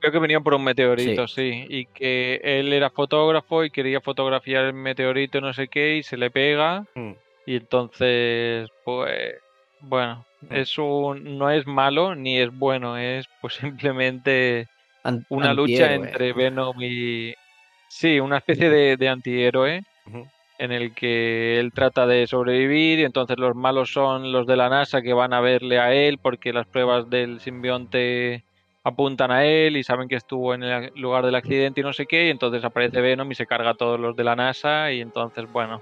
Creo que venía por un meteorito, sí. Y que él era fotógrafo y quería fotografiar el meteorito, no sé qué, y se le pega. Mm. Y entonces, pues, bueno, Es un, no es malo ni es bueno, es pues [LAUGHS] simplemente una lucha entre Venom y... Sí, una especie de, de antihéroe en el que él trata de sobrevivir y entonces los malos son los de la NASA que van a verle a él porque las pruebas del simbionte apuntan a él y saben que estuvo en el lugar del accidente y no sé qué y entonces aparece Venom y se carga a todos los de la NASA y entonces bueno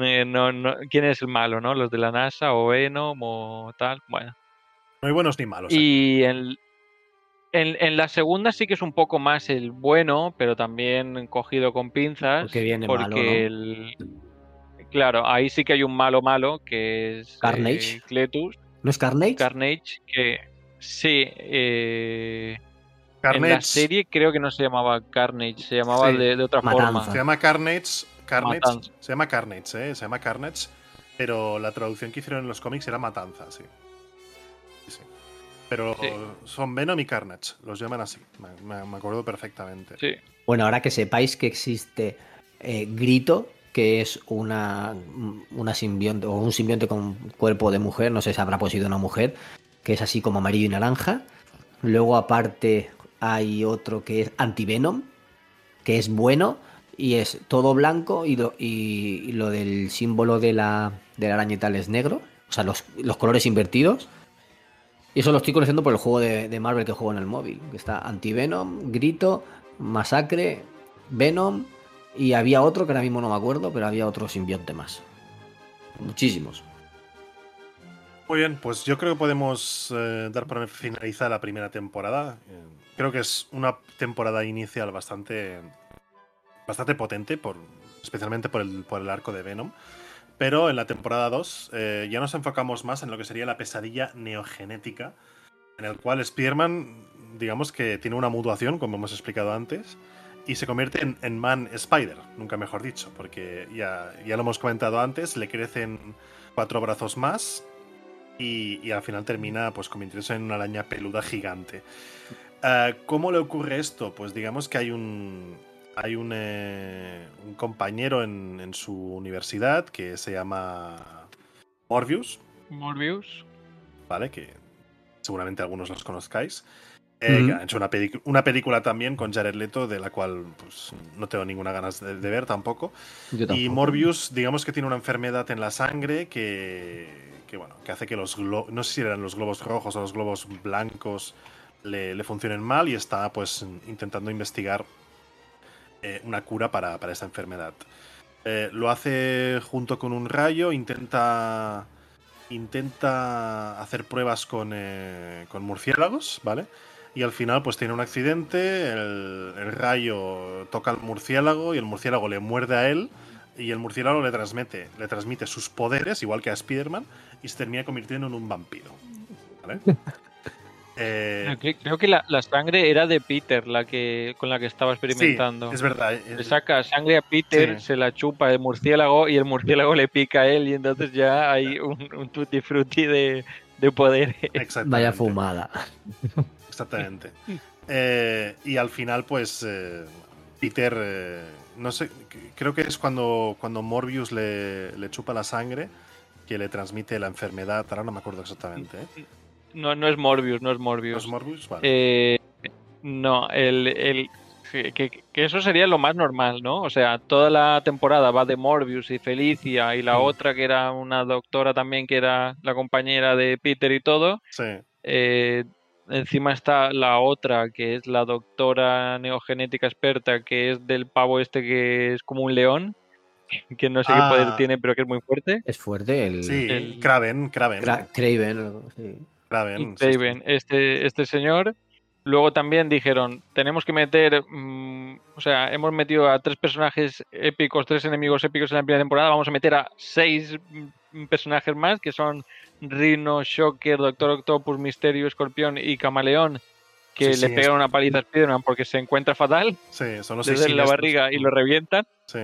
eh, no, no, quién es el malo no los de la NASA o Venom o tal bueno No hay buenos ni malos. y en, en, en la segunda sí que es un poco más el bueno, pero también cogido con pinzas. Porque viene porque malo, ¿no? el- Claro, ahí sí que hay un malo malo, que es Carnage. eh, Cletus, ¿No es Carnage? Carnage, que sí, eh, En la Carnage. serie creo que no se llamaba Carnage, se llamaba Sí. de, de otra Matanza. Se forma. llama Carnage. Carnage Matanza. se llama Carnage, ¿eh? Se llama Carnage. Pero la traducción que hicieron en los cómics era Matanza, sí. Pero Sí. son Venom y Carnage. Los llaman así. Me, me- me acuerdo perfectamente. Sí. Bueno, ahora que sepáis que existe eh, Grito, que es una, una simbionte o un simbionte con cuerpo de mujer, no sé si habrá poseído una mujer, que es así como amarillo y naranja. Luego, aparte, hay otro que es Antivenom, que es bueno y es todo blanco y lo, del símbolo de la, de araña y tal es negro, o sea, los, los colores invertidos. Y eso lo estoy conociendo por el juego de, Marvel que juego en el móvil. Que está Antivenom, Grito, Masacre, Venom. Y había otro que ahora mismo no me acuerdo, pero había otro simbionte más. Muchísimos. Muy bien, pues yo creo que podemos eh, dar por finalizada la primera temporada. Creo que es una temporada inicial bastante, bastante potente, por, especialmente por el, por el arco de Venom. Pero en la temporada 2 eh, ya nos enfocamos más en lo que sería la pesadilla neogenética, en el cual Spider-Man, digamos que tiene una mutuación, como hemos explicado antes, y se convierte en, en Man Spider, nunca mejor dicho, porque ya, ya lo hemos comentado antes, le crecen cuatro brazos más y, y al final termina pues convirtiéndose en una araña peluda gigante. Eh, ¿Cómo le ocurre esto? Pues digamos que hay un hay un, eh, un compañero en, en su universidad que se llama Morbius, Morbius. ¿vale? Que seguramente algunos los conozcáis. Eh, que ha hecho una, película también con Jared Leto, de la cual pues, no tengo ninguna ganas de, de ver tampoco. Y. Morbius, digamos que tiene una enfermedad en la sangre que, que, bueno, que hace que los globos, no sé si eran los globos rojos o los globos blancos, le, le funcionen mal y está pues intentando investigar eh, una cura para, para esa enfermedad. Eh, lo hace junto con un rayo, intenta intenta hacer pruebas con, eh, con murciélagos, ¿vale? Y al final pues tiene un accidente, el, el rayo toca al murciélago y el murciélago le muerde a él y el murciélago le transmite, le transmite sus poderes, igual que a Spider-Man, y se termina convirtiendo en un vampiro. ¿Vale? [LAUGHS] Eh, Creo que la, la sangre era de Peter, la que con la que estaba sí, experimentando. es verdad. Le saca sangre a Peter, Sí. se la chupa el murciélago y el murciélago le pica a él y entonces ya hay un, un tutti frutti de, exactamente. Vaya fumada. Exactamente. Eh, y al final, pues, eh, Peter, eh, no sé, creo que es cuando, cuando Morbius le, le chupa la sangre que le transmite la enfermedad. Ahora no me acuerdo exactamente. ¿eh? No, no es Morbius, no es ¿No Morbius. es Morbius? Vale. Eh, no, el, el- que, eso sería lo más normal, ¿no? O sea, toda la temporada va de Morbius y Felicia y la Mm. otra que era una doctora también que era la compañera de Peter y todo. sí, Eh, encima está la otra que es la doctora neogenética experta que es del pavo este que es como un león, [LAUGHS] que no sé Ah. qué poder tiene pero que es muy fuerte. Es fuerte el, sí. el- Kraven, Kraven. Cra- Craven. o- sí. Sí, este, este señor. Luego también dijeron, tenemos que meter, mm, o sea, hemos metido a tres personajes épicos, tres enemigos épicos en la primera temporada, vamos a meter a seis mm, personajes más, que son Rhino, Shocker, Doctor Octopus, Misterio, Escorpión y Camaleón, que Sí, le sí, pegan es- una paliza a Spiderman porque se encuentra fatal. Sí, son los seis desde la barriga y lo revientan. Sí,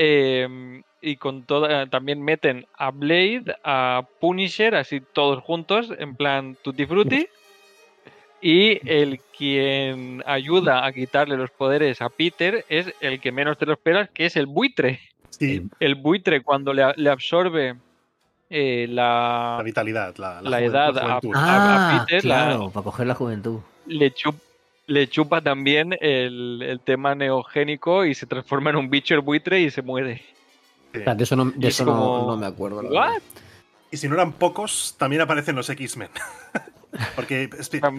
Eh, y con toda también meten a Blade, a Punisher, así todos juntos, en plan Tutti Frutti. Y el quien ayuda a quitarle los poderes a Peter es el que menos te lo esperas, que es el buitre. sí, El buitre cuando le, le absorbe eh, la, la vitalidad, la, edad a- juventud. a- a Ah, Peter, la- claro, para coger la juventud. le, chup- le chupa también el, el tema neogénico y se transforma en un bicho el buitre y se muere. Sí. De eso no, de Y es eso no- como, no, me acuerdo. la ¿What? verdad. Y si no eran pocos, también aparecen los X-Men. [LAUGHS] porque,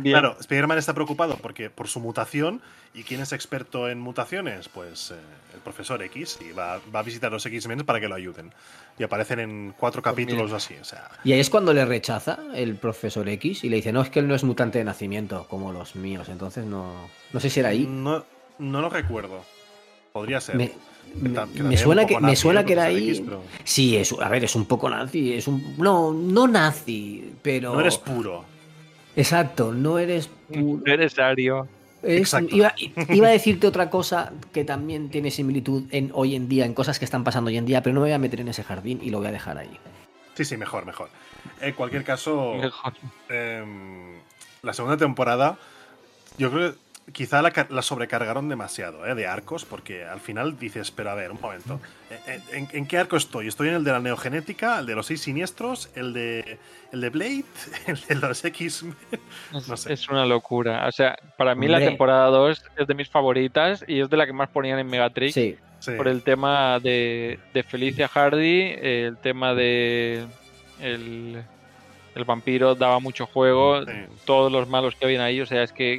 claro, Spider-Man está preocupado porque por su mutación. ¿Y quién es experto en mutaciones? Pues eh, el profesor X. Y va, va a visitar los X-Men para que lo ayuden. Y aparecen en cuatro Pues capítulos o así. O sea, Y ahí es cuando le rechaza el profesor X y le dice, no, es que él no es mutante de nacimiento, como los míos. Entonces no. No sé si era ahí. no, no lo recuerdo. Podría ser. Me, suena que, me suena que era ahí. X, pero Sí, es, a ver, es un poco nazi. Es un. No, no nazi, pero. No eres puro. Exacto, no eres pu- Necesario. es- Exacto. iba, [LAUGHS] iba a decirte otra cosa que también tiene similitud en hoy en día, en cosas que están pasando hoy en día, pero no me voy a meter en ese jardín y lo voy a dejar ahí. Sí, sí, mejor, mejor. En cualquier caso, Mejor. em, la segunda temporada, yo creo que quizá la, ca- la sobrecargaron demasiado ¿eh? de arcos, porque al final dices, pero a ver, un momento, ¿en, en- en qué arco estoy? ¿Estoy en el de la neogenética, el de los seis siniestros, el de, el de Blade, [LAUGHS] el de los X-Men? Es, No sé. es una locura. O sea, para mí la temporada 2 es de mis favoritas y es de la que más ponían en Megatrix. Sí, Sí. Por el tema de, de Felicia Hardy, el tema de el, el vampiro daba mucho juego, Sí. todos los malos que habían ahí, o sea, es que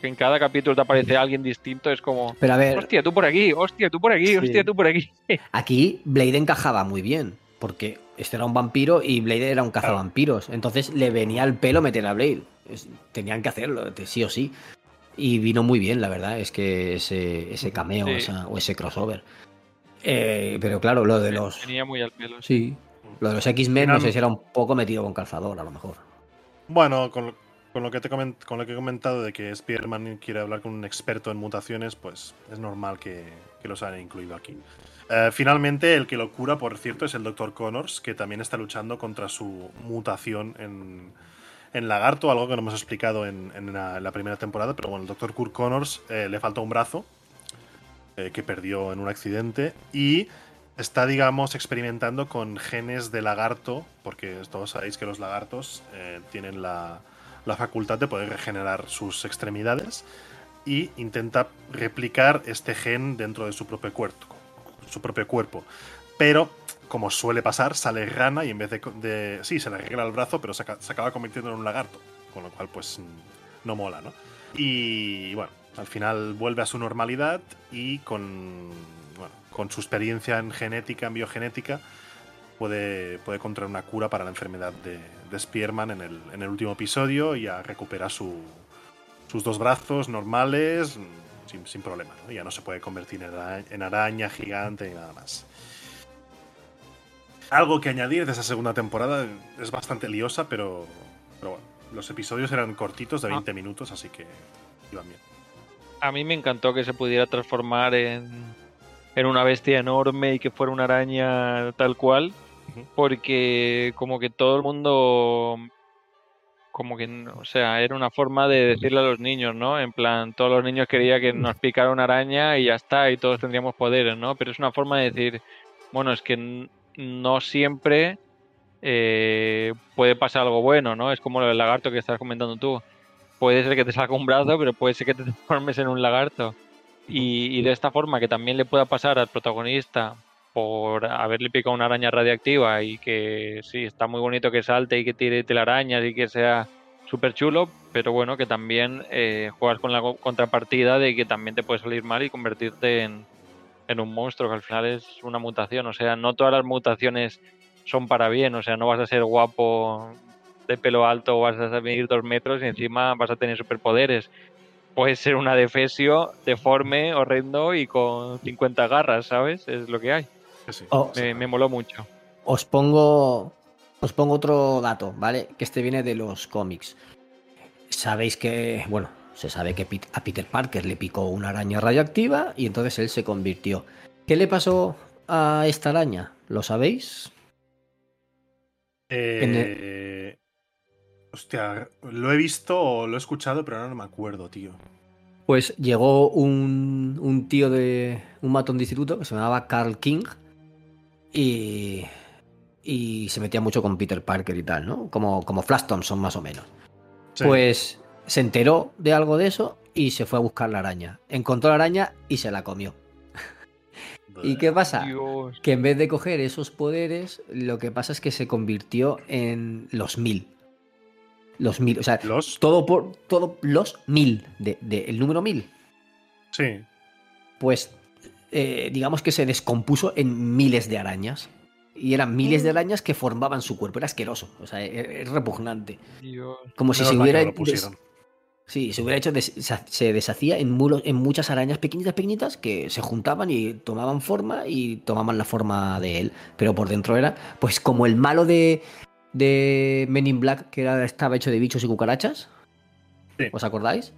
que en cada capítulo te aparece alguien distinto, es como, pero a ver, hostia, tú por aquí, hostia, tú por aquí, Sí. hostia, tú por aquí. [LAUGHS] aquí Blade encajaba muy bien, porque este era un vampiro y Blade era un cazavampiros, entonces le venía al pelo meter a Blade. Tenían que hacerlo, de- sí o sí. Y vino muy bien, la verdad, es que ese, ese cameo Sí. esa- o ese crossover. Eh, pero claro, lo de los... Tenía muy al pelo. Sí. Lo de los X-Men, no sé si era un poco metido con calzador, a lo mejor. Bueno, con, lo- con lo que te coment- con lo que he comentado de que Spider-Man quiere hablar con un experto en mutaciones, pues es normal que, que los hayan incluido aquí. Eh, finalmente, el que lo cura, por cierto, es el Dr. Connors, que también está luchando contra su mutación en, en lagarto, algo que no hemos explicado en, en la, primera temporada, pero bueno, el Dr. Kurt Connors eh, le falta un brazo eh, que perdió en un accidente y está, digamos, experimentando con genes de lagarto, porque todos sabéis que los lagartos tienen la, la facultad de poder regenerar sus extremidades y intenta replicar este gen dentro de su propio cuerpo, su propio cuerpo. Pero, como suele pasar, sale rana y en vez de, sí, se le arregla el brazo, pero se acaba convirtiendo en un lagarto, con lo cual, pues, mm, no mola, ¿no? Y bueno, al final vuelve a su normalidad y con, bueno, con su experiencia en genética, en biogenética, puede, puede encontrar una cura para la enfermedad de, de Spearman en el, en el último episodio y ya recupera su, sus dos brazos normales mm, sin, sin problema. ¿no? Ya no se puede convertir en araña, en araña gigante ni nada más. Algo que añadir de esa segunda temporada es bastante liosa, pero, pero bueno, los episodios eran cortitos de Ah. 20 minutos, así que iban bien. A mí me encantó que se pudiera transformar en, en una bestia enorme y que fuera una araña tal cual. Porque como que todo el mundo, como que, o sea, era una forma de decirle a los niños, ¿no? En plan, todos los niños querían que nos picara una araña y ya está, y todos tendríamos poderes, ¿no? Pero es una forma de decir, bueno, es que no siempre eh, puede pasar algo bueno, ¿no? Es como del lagarto que estás comentando tú puede ser que te salga un brazo, pero puede ser que te [LAUGHS] transformes en un lagarto. Y, y de esta forma que también le pueda pasar al protagonista por haberle picado una araña radiactiva y que sí, está muy bonito que salte y que tire telarañas y que sea súper chulo, pero bueno, que también eh, juegas con la co- contrapartida de que también te puede salir mal y convertirte en, un monstruo, que al final es una mutación. O sea, no todas las mutaciones son para bien, o sea, no vas a ser guapo de pelo alto vas a medir dos metros y encima vas a tener superpoderes. Puedes ser una defesio deforme, horrendo y con 50 garras, ¿sabes? Es lo que hay. Sí. Oh, Me, me moló mucho. Os pongo, os pongo otro dato, ¿vale? Que este viene de los cómics. Sabéis que, bueno, se sabe que a Peter Parker le picó una araña radioactiva y entonces él se convirtió. ¿Qué le pasó a esta araña? ¿Lo sabéis? Eh, Hostia, lo he visto o lo he escuchado, pero ahora no me acuerdo, tío. Pues llegó un, un tío de un matón de instituto que se llamaba Carl King y, y se metía mucho con Peter Parker y tal, ¿no? Como, como Flash Thompson más o menos. Sí. Pues se enteró de algo de eso y se fue a buscar la araña. Encontró la araña y se la comió. [LAUGHS] ¿Y qué pasa? Dios. Que en vez de coger esos poderes, lo que pasa es que se convirtió en los mil. Los mil, o sea, Los. todo por todo los mil, de, de- el número mil. Sí. Pues eh, digamos que se descompuso en miles de arañas. Y eran miles de arañas que formaban su cuerpo. Era asqueroso. O sea, e- es repugnante. Dios. Como si Menos se hubiera. Sí, se hubiera hecho. des- se deshacía en, mulo- en muchas arañas pequeñitas, pequeñitas que se juntaban y tomaban forma y tomaban la forma de él. Pero por dentro era, pues, como el malo de. de Men in Black que era, estaba hecho de bichos y cucarachas. Sí. ¿Os acordáis?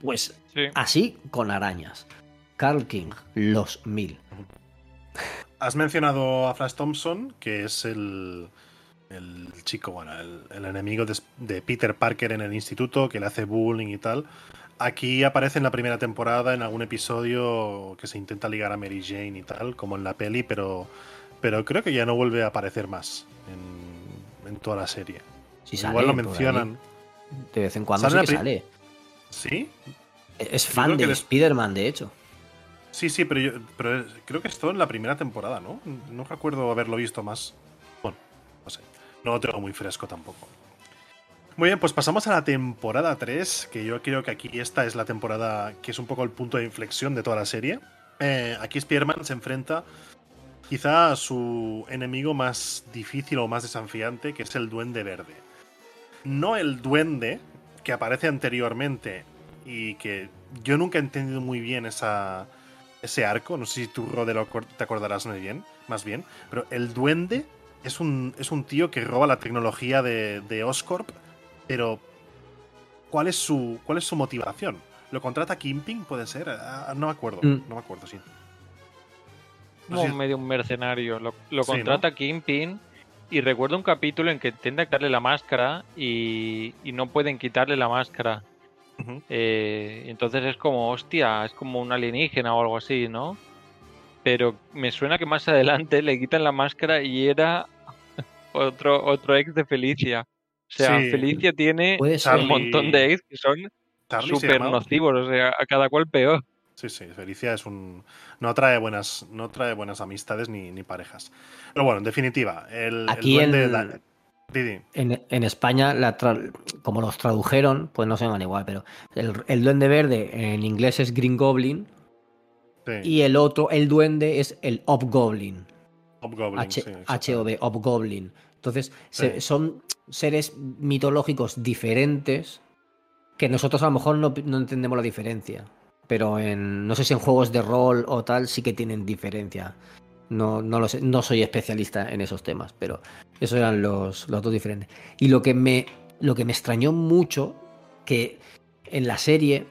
Pues Sí. así con arañas. Carl King, los mil. Has mencionado a Flash Thompson, que es el, el chico, bueno, el, el enemigo de, de Peter Parker en el instituto, que le hace bullying y tal. Aquí aparece en la primera temporada, en algún episodio que se intenta ligar a Mary Jane y tal, como en la peli, pero, pero creo que ya no vuelve a aparecer más en, en toda la serie. Si sale Igual lo mencionan. De vez en cuando sí Sale que sale. ¿Sí? Es fan de Spider-Man, de hecho. Sí, sí, pero, yo, pero creo que esto en la primera temporada, ¿no? No recuerdo haberlo visto más. Bueno, no sé. No lo tengo muy fresco tampoco. Muy bien, pues pasamos a la temporada 3, que yo creo que aquí esta es la temporada que es un poco el punto de inflexión de toda la serie. Eh, aquí Spearman se enfrenta quizá a su enemigo más difícil o más desafiante, que es el Duende Verde. No el Duende que aparece anteriormente y que yo nunca he entendido muy bien esa, ese arco. No sé si tú, Rode, lo acor- te acordarás muy bien, más bien. Pero el duende es un, es un tío que roba la tecnología de, de Oscorp, pero ¿cuál es su, cuál es su motivación? ¿Lo contrata Kimping? ¿Puede ser? Ah, no me acuerdo. Mm. No me acuerdo, sí. No como sé si- medio un mercenario. Lo, lo Sí, contrata Kingpin y recuerdo un capítulo en que intenta quitarle la máscara y, y no pueden quitarle la máscara. Eh, entonces es como, hostia, es como un alienígena o algo así, ¿no? Pero me suena que más [LAUGHS] adelante le quitan la máscara y era otro, otro ex de Felicia. O sea, Sí. Felicia tiene. Charlie- un montón de ex que son súper nocivos, o sea, a cada cual peor. Sí, sí, Felicia es un. No trae buenas, no trae buenas amistades ni, ni parejas. Pero bueno, en definitiva, el, el Aquí duende. da-. En, en España, la como los tradujeron, pues no se llaman igual, pero el, el duende verde en inglés es Green Goblin Sí, y el otro, el duende, es el Hobgoblin. Hobgoblin, H- sí, exactamente. HOB, Hobgoblin. Entonces, se- son seres mitológicos diferentes que nosotros a lo mejor no, no entendemos la diferencia. Pero en, no sé si en juegos de rol o tal sí que tienen diferencia. No, no lo sé, no soy especialista en esos temas, pero esos eran los, los dos diferentes. Y lo que me, lo que me extrañó mucho que en la serie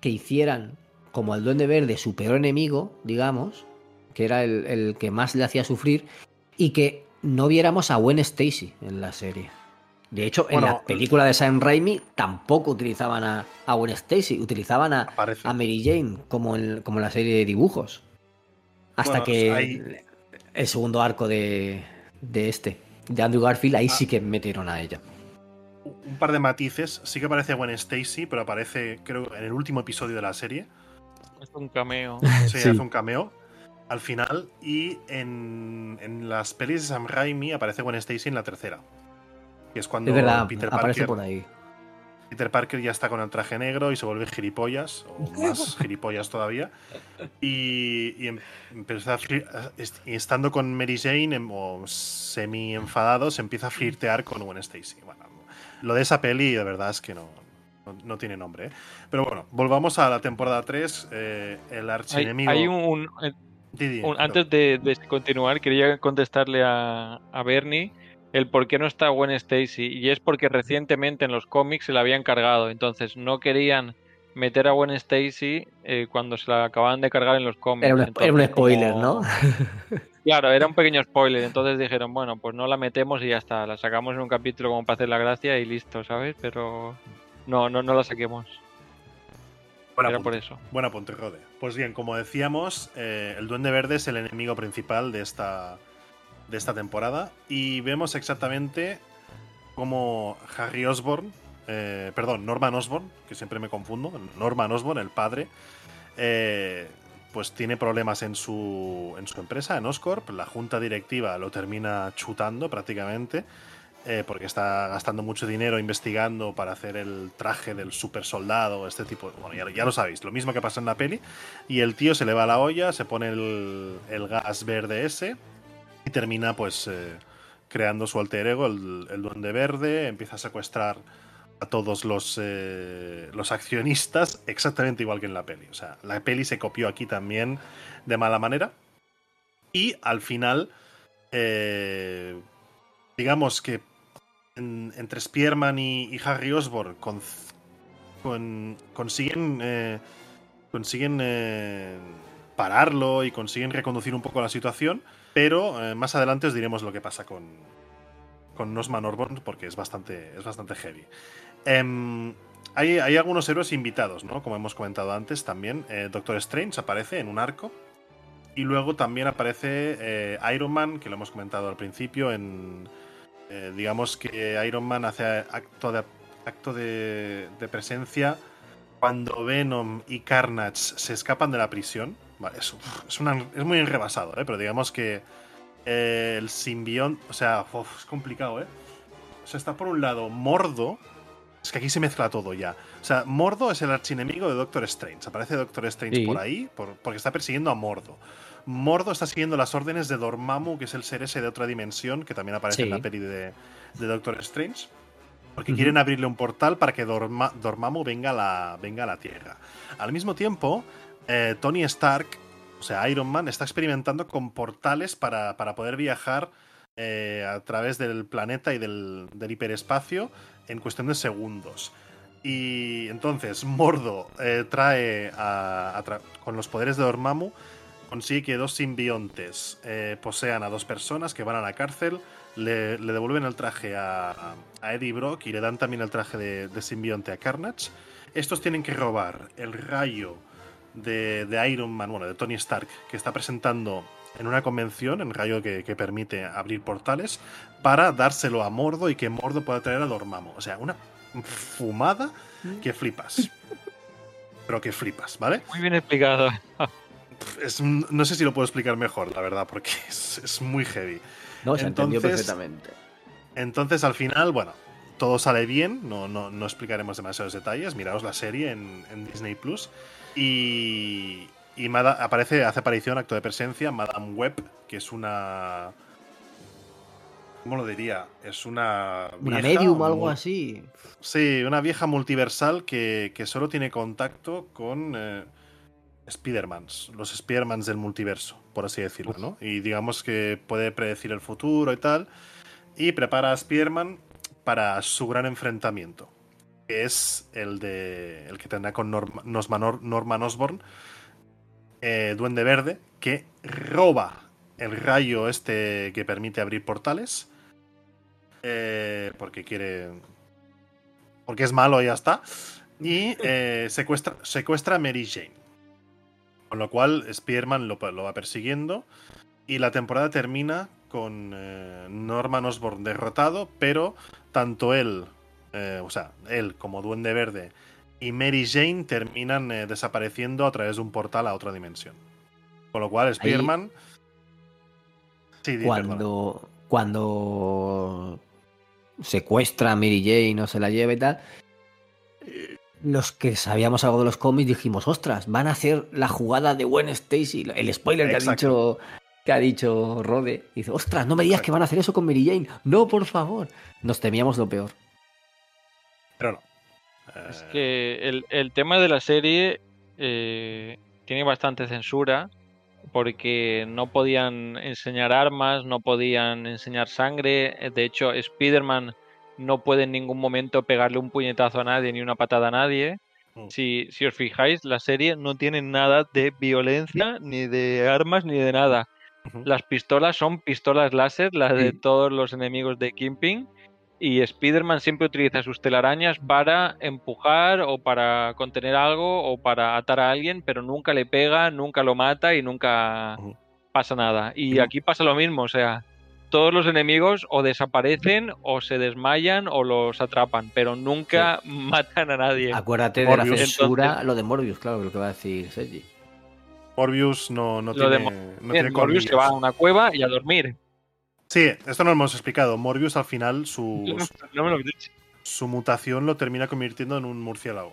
que hicieran como al Duende Verde su peor enemigo, digamos, que era el, el que más le hacía sufrir, y que no viéramos a Gwen Stacy en la serie. De hecho, en la película de Sam Raimi tampoco utilizaban a, a Gwen Stacy, utilizaban a, a Mary Jane como en, como en la serie de dibujos. Hasta Bueno, que hay- el segundo arco de, de este, de Andrew Garfield, ahí Ah. sí que metieron a ella. un par de matices. Sí que aparece Gwen Stacy, pero aparece, creo, en el último episodio de la serie. Es un cameo. [LAUGHS] Sí, Sí. hace un cameo al final. Y en, en las pelis de Sam Raimi aparece Gwen Stacy en la tercera. Que es cuando Es verdad, Peter, aparece Parker, por ahí. Peter Parker ya está con el traje negro y se vuelve gilipollas, o [LAUGHS] más gilipollas todavía. Y, y em- empieza a estando con Mary Jane, em- o semi enfadado, se empieza a flirtear con Gwen Stacy. Bueno, lo de esa peli, de verdad, es que no, no, no tiene nombre. ¿eh? Pero bueno, volvamos a la temporada 3. eh, el archienemigo. hay un, un- Didi, un- pero- antes de, de continuar, quería contestarle a, a Bernie el por qué no está Gwen Stacy. Y es porque recientemente en los cómics se la habían cargado. Entonces no querían meter a Gwen Stacy eh, cuando se la acababan de cargar en los cómics. Era un, era spoiler, como- ¿no? [LAUGHS] [LAUGHS] Claro, era un pequeño spoiler. Entonces dijeron, bueno, pues no la metemos y ya está. La sacamos en un capítulo como para hacer la gracia y listo, ¿sabes? Pero no, no, no la saquemos. Buen Era por eso. Buen apunte, Rode. Pues bien, como decíamos, eh, el Duende Verde es el enemigo principal de esta, de esta temporada. Y vemos exactamente cómo Harry Osborn, eh, perdón, Norman Osborn, que siempre me confundo, Norman Osborn, el padre, eh, pues tiene problemas en su, en su empresa, en Oscorp. La junta directiva lo termina chutando prácticamente. eh, porque está gastando mucho dinero investigando para hacer el traje del super soldado, este tipo. Bueno, ya, ya lo sabéis, lo mismo que pasa en la peli. Y el tío se le va a la olla, se pone el, el gas verde ese termina, pues, eh, creando su alter ego, el, Duende Verde. Empieza a secuestrar a todos los, eh, los accionistas, exactamente igual que en la peli. O sea, la peli se copió aquí también de mala manera. Y al final. eh, digamos que en- entre Spearman y, Harry Osborn con, con- consiguen consiguen pararlo y consiguen reconducir un poco la situación, pero eh, más adelante os diremos lo que pasa con con Nosman Osborn porque es bastante es bastante heavy. Em, hay, hay algunos héroes invitados, ¿no? Como hemos comentado antes también. Eh, Doctor Strange aparece en un arco. Y luego también aparece eh, Iron Man, que lo hemos comentado al principio, en. digamos que Iron Man hace acto de, acto de presencia cuando Venom y Carnage se escapan de la prisión. Vale, es, es, una- es muy enrebasado, ¿eh? pero digamos que eh, el simbionte. O sea, uf, es complicado, ¿eh? O sea, está por un lado Mordo. Es que aquí se mezcla todo ya. O sea, Mordo es el archienemigo de Doctor Strange. Aparece Doctor Strange Sí. por ahí por- porque está persiguiendo a Mordo. Mordo está siguiendo las órdenes de Dormammu, que es el ser ese de otra dimensión, que también aparece en la peli de, de Doctor Strange. Porque quieren abrirle un portal para que Dorma- Dormammu venga a, la, venga a la Tierra. Al mismo tiempo, eh, Tony Stark, o sea, Iron Man, está experimentando con portales para, para poder viajar eh, a través del planeta y del, del hiperespacio en cuestión de segundos. Y entonces [LAUGHS] Mordo eh, trae a- con los poderes de Dormammu, consigue que dos simbiontes posean a dos personas que van a la cárcel, le, devuelven el traje a, Eddie Brock y le dan también el traje de simbionte a Carnage. Estos tienen que robar el rayo de, de Iron Man, bueno, de Tony Stark, que está presentando en una convención, el rayo que, que permite abrir portales, para dárselo a Mordo y que Mordo pueda traer a Dormammu. O sea, una fumada que flipas. [LAUGHS] Pero que flipas, ¿vale? Muy bien explicado. Es no sé si lo puedo explicar mejor, la verdad, porque [LAUGHS] es, es muy heavy. No, se entendió Entonces- perfectamente. Entonces, al final, bueno, todo sale bien, no, no, no explicaremos demasiados detalles, miraos la serie en, en Disney Plus. Y, y Mada- aparece, hace aparición, acto de presencia, Madame Web, que es una. ¿Cómo lo diría? Es una. Una medium o algo así. Sí, una vieja multiversal que, que solo tiene contacto con eh, Spider-Mans, los Spider-Mans del multiverso, por así decirlo, ¿no? Y digamos que puede predecir el futuro y tal. Y prepara a Spider-Man para su gran enfrentamiento, que es el de el que tendrá con Norma- Norman Osborn, eh, Duende Verde, que roba el rayo este que permite abrir portales. eh, porque quiere porque es malo y ya está. Y eh, [LAUGHS] secuestra, secuestra a Mary Jane. Con lo cual, Spider-Man lo, lo va persiguiendo. Y la temporada termina con eh, Norman Osborn derrotado, pero tanto él, eh, o sea, él como Duende Verde y Mary Jane terminan eh, desapareciendo a través de un portal a otra dimensión. Con lo cual, Spider-Man. Sí, di, perdona. Cuando, cuando secuestra a Mary Jane o se la lleva y tal, los que sabíamos algo de los cómics dijimos, ostras, van a hacer la jugada de Gwen Stacy, el spoiler que ha dicho que ha dicho Rode. Dice, ostras, no me digas que van a hacer eso con Mary Jane. No, por favor. Nos temíamos lo peor. Pero no. Es que el, el tema de la serie eh, tiene bastante censura porque no podían enseñar armas, no podían enseñar sangre. De hecho, Spider-Man no puede en ningún momento pegarle un puñetazo a nadie ni una patada a nadie. Mm. Si, si os fijáis, la serie no tiene nada de violencia, ni de armas, ni de nada. Las pistolas son pistolas láser, las de todos los enemigos de Kingpin. Y Spider-Man siempre utiliza sus telarañas para empujar o para contener algo o para atar a alguien, pero nunca le pega, nunca lo mata y nunca pasa nada. Y aquí pasa lo mismo, o sea, todos los enemigos o desaparecen o se desmayan o los atrapan, pero nunca matan a nadie. Acuérdate de la censura, Entonces- lo de Morbius, claro, lo que va a decir Sergi. Morbius no, no Lo de tiene. No tiene Morbius se va a una cueva y a dormir. Sí, esto no lo hemos explicado. Morbius al final su, No me lo su mutación lo termina convirtiendo en un murciélago.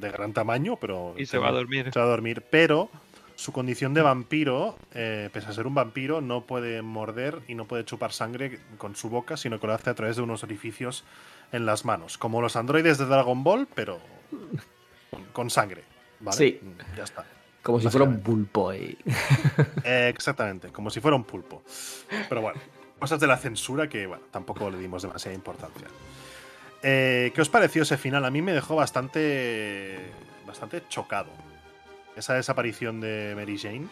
De gran tamaño, pero. Y se va a dormir. Se va a dormir. Pero su condición de vampiro, eh, pese a ser un vampiro, no puede morder y no puede chupar sangre con su boca, sino que lo hace a través de unos orificios en las manos. Como los androides de Dragon Ball, pero con, [LAUGHS] con sangre. ¿Vale? Sí. Ya está. Como si fuera un pulpo ahí. [LAUGHS] Eh, exactamente, como si fuera un pulpo. Pero bueno. cosas de la censura que, bueno, tampoco le dimos demasiada importancia. Eh, ¿Qué os pareció ese final? A mí me dejó bastante, bastante chocado. Esa desaparición de Mary Jane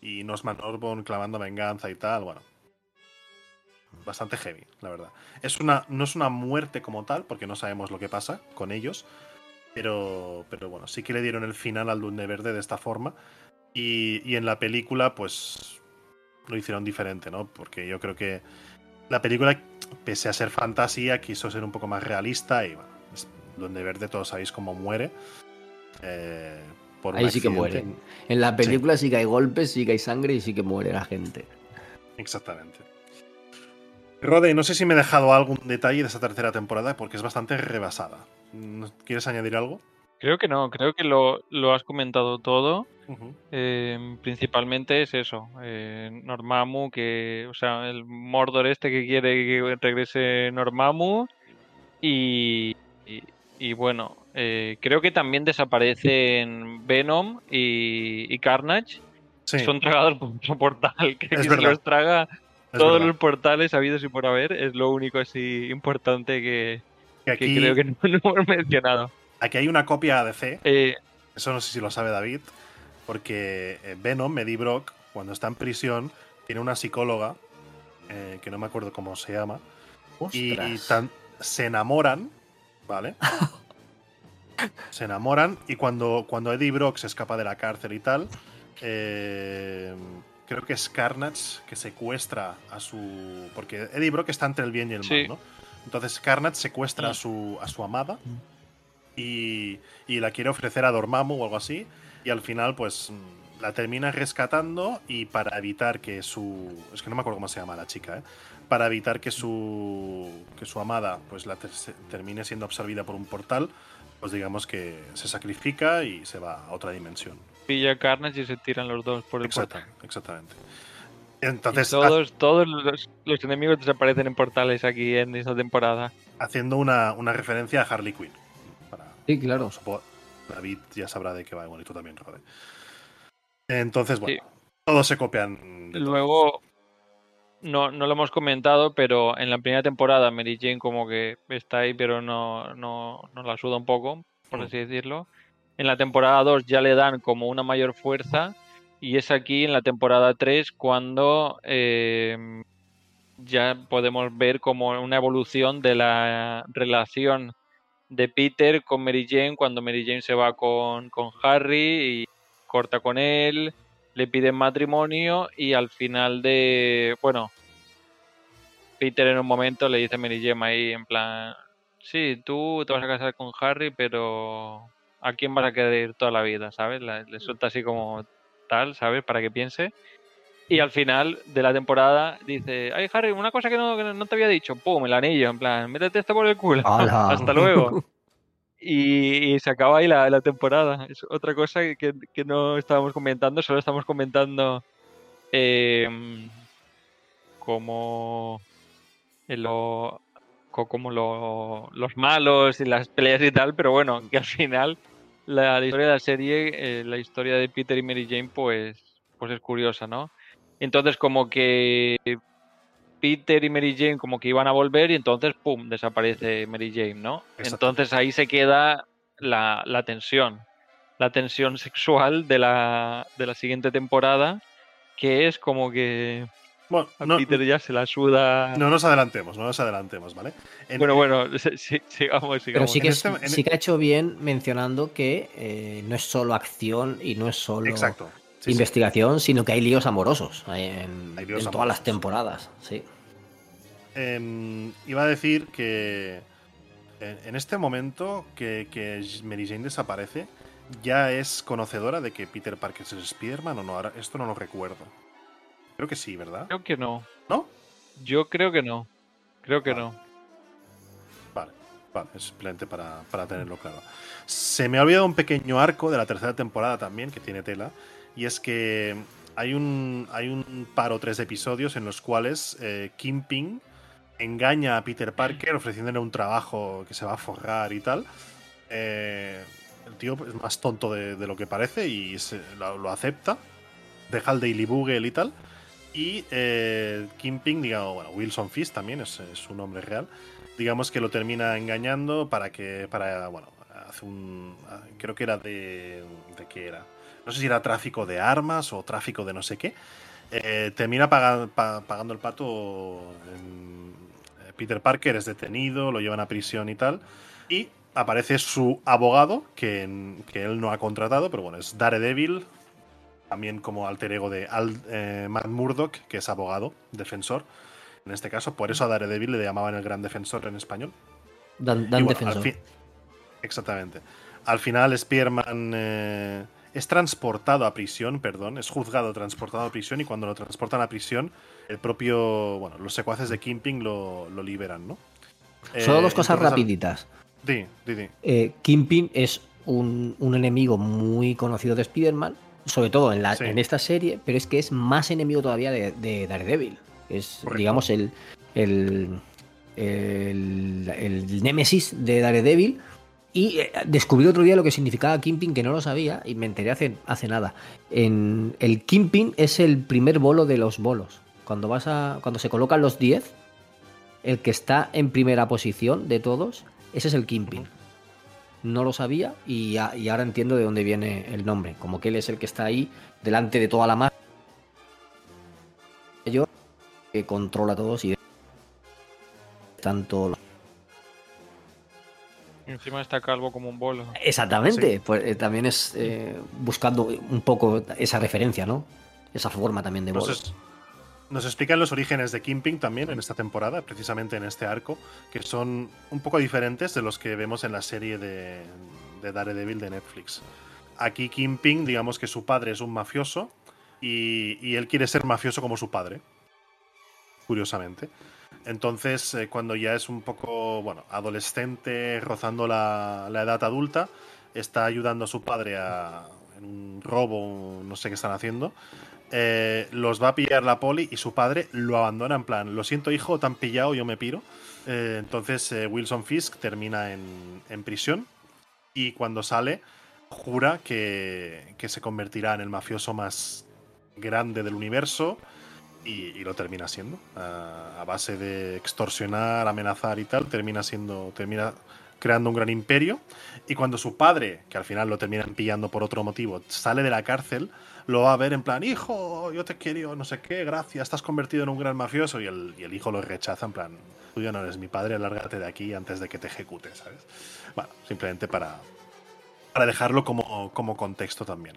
y Nosman Orbon clamando venganza y tal, bueno. Bastante heavy, la verdad. Es una, no es una muerte como tal, porque no sabemos lo que pasa con ellos. Pero, pero bueno, sí que le dieron el final al Duende Verde de esta forma. Y, y en la película, pues lo hicieron diferente, ¿no? Porque yo creo que la película, pese a ser fantasía, quiso ser un poco más realista y bueno, es- Duende Verde todos sabéis cómo muere. Eh, por Ahí sí que mueren. En la película sí. que hay golpes, sí que hay sangre y sí que muere la gente. Exactamente. Rode, no sé si me he dejado algún detalle de esta tercera temporada porque es bastante rebasada. Mm, ¿Quieres añadir algo? Creo que no, creo que lo, lo has comentado todo. Eh, principalmente es eso, eh, Normamu, que, o sea, el Mordor este que quiere que regrese Normamu y, y, y bueno, eh, creo que también desaparecen Venom y, y Carnage, Sí, son tragados por otro portal, que, Es [LAUGHS] verdad. los traga es todos verdad. los portales habidos y por haber, es lo único así importante que, Que que aquí, creo que [LAUGHS] no, no hemos mencionado. aquí hay una copia ADC Eh, Eso no sé si lo sabe David, porque eh, Venom, Eddie Brock, cuando está en prisión, tiene una psicóloga, eh, que no me acuerdo cómo se llama, y, y Ostras. tan- se enamoran, ¿vale? [LAUGHS] se enamoran y cuando, cuando Eddie Brock se escapa de la cárcel y tal, eh, creo que es Carnage que secuestra a su... Porque Eddie Brock está entre el bien y el mal, Sí. ¿no? Entonces Carnage secuestra a Mm. su, a su amada y, y la quiere ofrecer a Dormammu o algo así. Y al final, pues mm, la termina rescatando y para evitar que su. Es que no me acuerdo cómo se llama la chica, ¿eh? Para evitar que su. que su amada pues la ter- se- termine siendo absorbida por un portal, pues digamos que se sacrifica y se va a otra dimensión. Pilla Carnage y se tiran los dos por el portal. Exacta- exactamente. Y Entonces, todos, todos los, los enemigos desaparecen en portales aquí en esta temporada. ha- haciendo una, una referencia a Harley Quinn. Para, Sí, claro. David ya sabrá de qué va, bueno, y tú también, Rode. Entonces, bueno, Sí. todos se copian. de Luego, no, no lo hemos comentado, pero en la primera temporada Mary Jane como que está ahí, pero no, no, no la suda un poco, por Mm. así decirlo. En la temporada 2 ya le dan como una mayor fuerza y es aquí en la temporada 3 cuando eh, ya podemos ver como una evolución de la relación de Peter con Mary Jane cuando Mary Jane se va con, con Harry y corta con él, le piden matrimonio y al final de, bueno, Peter en un momento le dice a Mary Jane ahí en plan, sí, tú te vas a casar con Harry, pero ¿a quién vas a querer toda la vida? ¿Sabes? Le suelta así como tal, ¿sabes? Para que piense. Y al final de la temporada dice, ay Harry, una cosa que no, que no te había dicho, pum, el anillo, en plan, métete esto por el culo, ¡Hala! [LAUGHS] hasta luego. [LAUGHS] Y, y se acaba ahí la, la temporada. Es otra cosa que, que no estábamos comentando, solo estamos comentando em, como, en lo, como lo- los malos y las peleas y tal, pero bueno, que al final la, la historia de la serie, eh, la historia de Peter y Mary Jane, pues, pues es curiosa, ¿no? Entonces como que Peter y Mary Jane como que iban a volver y entonces, ¡pum!, desaparece Mary Jane, ¿no? Exacto. Entonces ahí se queda la, la tensión, la tensión sexual de la, de la siguiente temporada, que es como que Bueno, a no, Peter ya se la suda... no nos adelantemos, no nos adelantemos, ¿vale? En- bueno, bueno, [LAUGHS] sí, sí, sigamos, sigamos. Pero sí que, este- en- sí que ha hecho bien mencionando que eh, no es solo acción y no es solo Exacto. Sí, sí. investigación, sino que hay líos amorosos en, Hay líos en todas las temporadas. Sí. Em, iba a decir que en, en este momento que, que Mary Jane desaparece, ya es conocedora de que Peter Parker es Spider-Man o no. Ahora, esto no lo recuerdo. Creo que sí, ¿verdad? Creo que no. ¿No? Yo creo que no. Creo que Vale. no. Vale, vale, es simplemente para, para tenerlo claro. Se me ha olvidado un pequeño arco de la tercera temporada también, que tiene tela, y es que hay un, hay un par o tres episodios en los cuales eh, Kingpin engaña a Peter Parker ofreciéndole un trabajo que se va a forrar y tal. Eh, el tío es más tonto de, de lo que parece y se- lo, lo acepta. Deja el Daily Bugle y tal. Y eh, Kingpin, digamos, bueno, Wilson Fisk también es, su nombre real, digamos que lo termina engañando para que, para, bueno, hace un, creo que era de, de qué era, no sé si era tráfico de armas o tráfico de no sé qué, eh, termina paga- pa- pagando el pato. eh, Peter Parker es detenido, lo llevan a prisión y tal. Y aparece su abogado, que, que él no ha contratado, pero bueno, es Daredevil, también como alter ego de Al- eh, Matt Murdock, que es abogado, defensor. En este caso, por eso a Daredevil le llamaban el gran defensor en español. Dan, Dan Y bueno, defensor. al Exactamente. Al final, Spearman eh, es transportado a prisión, perdón, es juzgado, transportado a prisión, y cuando lo transportan a prisión, el propio, bueno, los secuaces de Kingpin lo, lo liberan, ¿no? Solo Eh, dos cosas entonces, al- rapiditas. Di, di, di. Eh, Kingpin es un, un enemigo muy conocido de Spider-Man, sobre todo en, la, Sí. en esta serie, pero es que es más enemigo todavía de, de Daredevil. Es, Correcto. digamos, el, el, el, el némesis de Daredevil. Y eh, descubrí otro día lo que significaba Kingpin, que no lo sabía, y me enteré hace, hace nada. En, el Kingpin es el primer bolo de los bolos. Cuando, vas a, cuando se colocan los 10, el que está en primera posición de todos, ese es el Kingpin. No lo sabía y, a- y ahora entiendo de dónde viene el nombre. Como que él es el que está ahí delante de toda la masa. Yo que controla a todos y tanto. Encima está calvo como un bolo. Exactamente. Sí. Pues eh, también es eh, buscando un poco esa referencia, ¿no? Esa forma también de bolo. es- nos explican los orígenes de Kingpin también en esta temporada, precisamente en este arco, que son un poco diferentes de los que vemos en la serie de, de Daredevil de Netflix. Aquí Kingpin, digamos que su padre es un mafioso y, y él quiere ser mafioso como su padre, curiosamente. Entonces, eh, cuando ya es un poco, bueno, adolescente, rozando la, la edad adulta, está ayudando a su padre a, en un robo, no sé qué están haciendo. Eh, los va a pillar la poli y su padre lo abandona en plan, lo siento hijo, te han pillado, yo me piro. Eh, entonces eh, Wilson Fisk termina en, en prisión y cuando sale jura que, que se convertirá en el mafioso más grande del universo y, lo termina siendo. A, a base de extorsionar, amenazar y tal, termina siendo. termina creando un gran imperio. Y cuando su padre, que al final lo terminan pillando por otro motivo, sale de la cárcel, lo va a ver en plan, hijo, yo te quiero, no sé qué, gracias, estás convertido en un gran mafioso. Y el, y el hijo lo rechaza en plan, tú ya no eres mi padre, lárgate de aquí antes de que te ejecute, ¿sabes? Bueno, simplemente para, para dejarlo como, como contexto también.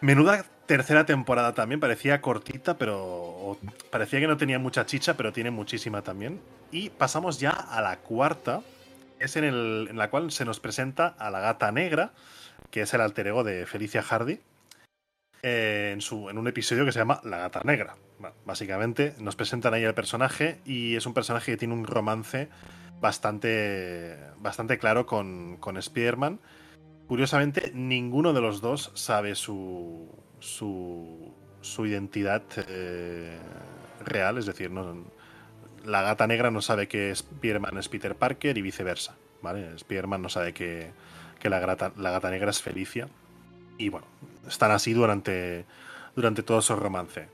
Menuda tercera temporada también, parecía cortita, pero parecía que no tenía mucha chicha, pero tiene muchísima también. Y pasamos ya a la cuarta, es en, el, en la cual se nos presenta a la gata negra, que es el alter ego de Felicia Hardy, en, su, en un episodio que se llama La gata negra. Básicamente nos presentan ahí el personaje y es un personaje que tiene un romance bastante, bastante claro con, con Spider-Man. Curiosamente, ninguno de los dos sabe su, su, su identidad eh, real, es decir, no, la gata negra no sabe que Spider-Man es Peter Parker y viceversa. ¿vale? Spider-Man no sabe que, que la, gata, la gata negra es Felicia. Y bueno, están así durante, durante todo su romance.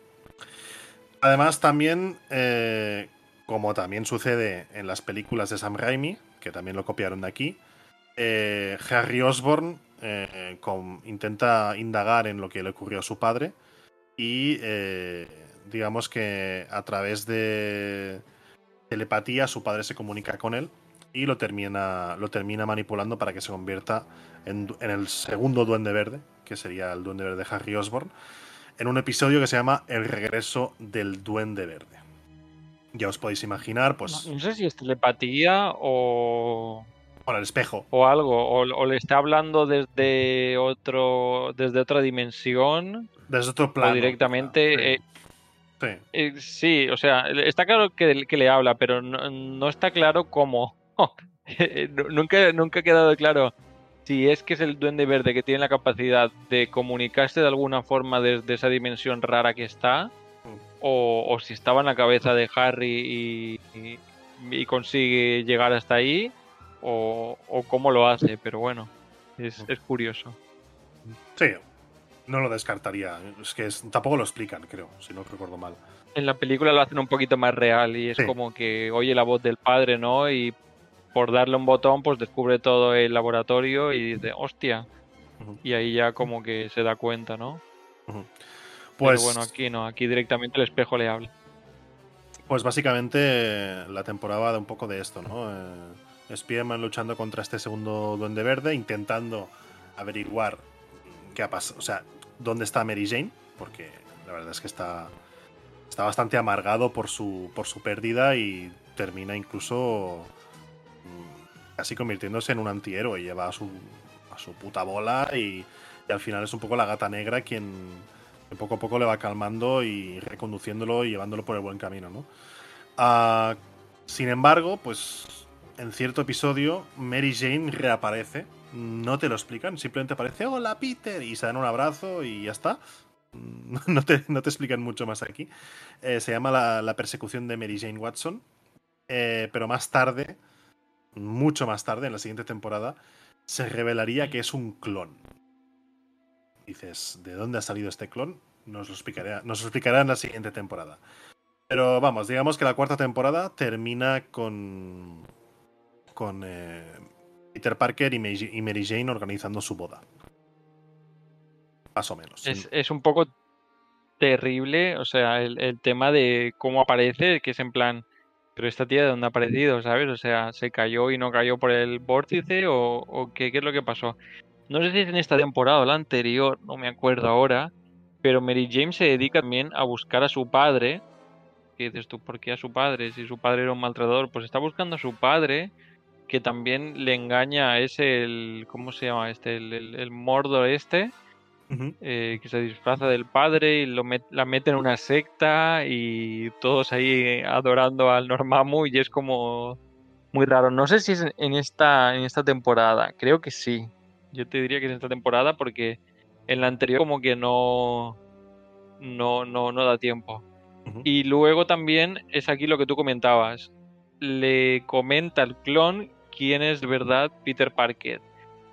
Además, también, eh, como también sucede en las películas de Sam Raimi, que también lo copiaron de aquí, eh, Harry Osborn eh, intenta indagar en lo que le ocurrió a su padre y eh, digamos que a través de telepatía su padre se comunica con él y lo termina, lo termina manipulando para que se convierta en, en el segundo duende verde, que sería el duende verde Harry Osborn, en un episodio que se llama El regreso del duende verde. Ya os podéis imaginar, pues, No sé si es telepatía o, bueno, el espejo. o algo, o, o le está hablando desde otro, desde otra dimensión, Desde otro plano. o directamente. eh, Sí. eh, sí, o sea, está claro que, que le habla, pero no, no está claro cómo. Nu- [LAUGHS] nunca, nunca ha quedado claro si es que es el duende verde que tiene la capacidad de comunicarse de alguna forma desde esa dimensión rara que está, o, o si estaba en la cabeza de Harry y, y- y consigue llegar hasta ahí, o, o cómo lo hace, pero bueno, es, es curioso. Sí. No lo descartaría. Es que es- tampoco lo explican, creo, si no recuerdo mal. En la película lo hacen un poquito más real y es Sí. como que oye la voz del padre, ¿no? Y por darle un botón, pues descubre todo el laboratorio y dice, hostia. Y ahí ya como que se da cuenta, ¿no? Pues, Pero bueno, aquí no, aquí directamente el espejo le habla. pues básicamente eh, la temporada de un poco de esto, ¿no? Eh, Spider-Man luchando contra este segundo Duende Verde, intentando averiguar qué ha pasado, o sea, dónde está Mary Jane, porque la verdad es que está, está bastante amargado por su, por su pérdida y termina incluso casi convirtiéndose en un antihéroe, lleva a su, a su puta bola y, y al final es un poco la gata negra quien, poco a poco le va calmando y reconduciéndolo y llevándolo por el buen camino, ¿no? Ah, sin embargo, pues en cierto episodio Mary Jane reaparece, no te lo explican, simplemente aparece, hola Peter, y se dan un abrazo y ya está. [LAUGHS] No te, no te explican mucho más aquí. Eh, se llama la, la persecución de Mary Jane Watson, eh, pero más tarde, mucho más tarde, en la siguiente temporada, se revelaría que es un clon. Dices, ¿de dónde ha salido este clon? Nos lo explicará, nos lo en la siguiente temporada. Pero vamos, digamos que la cuarta temporada termina con. con eh, Peter Parker y Mary y Mary Jane organizando su boda. Más o menos. Es, es un poco terrible, o sea, el, el tema de cómo aparece, que es en plan, pero esta tía de dónde ha aparecido, ¿sabes? O sea, ¿se cayó y no cayó por el vórtice o, qué, es lo que pasó? No sé si es en esta temporada o la anterior, no me acuerdo ahora, pero Mary Jane se dedica también a buscar a su padre. ¿Qué dices tú? ¿Por qué a su padre? Si su padre era un maltratador, pues está buscando a su padre, que también le engaña, es el, ¿cómo se llama este? El, el, el Mordor este Eh, que se disfraza del padre y lo met- la mete en una secta y todos ahí adorando al Normamu y es como muy raro. No sé si es en- esta, en esta temporada, creo que sí. Yo te diría que es en esta temporada porque en la anterior como que no, no, no, no da tiempo. Y luego también es aquí lo que tú comentabas. Le comenta al clon quién es de verdad Peter Parker.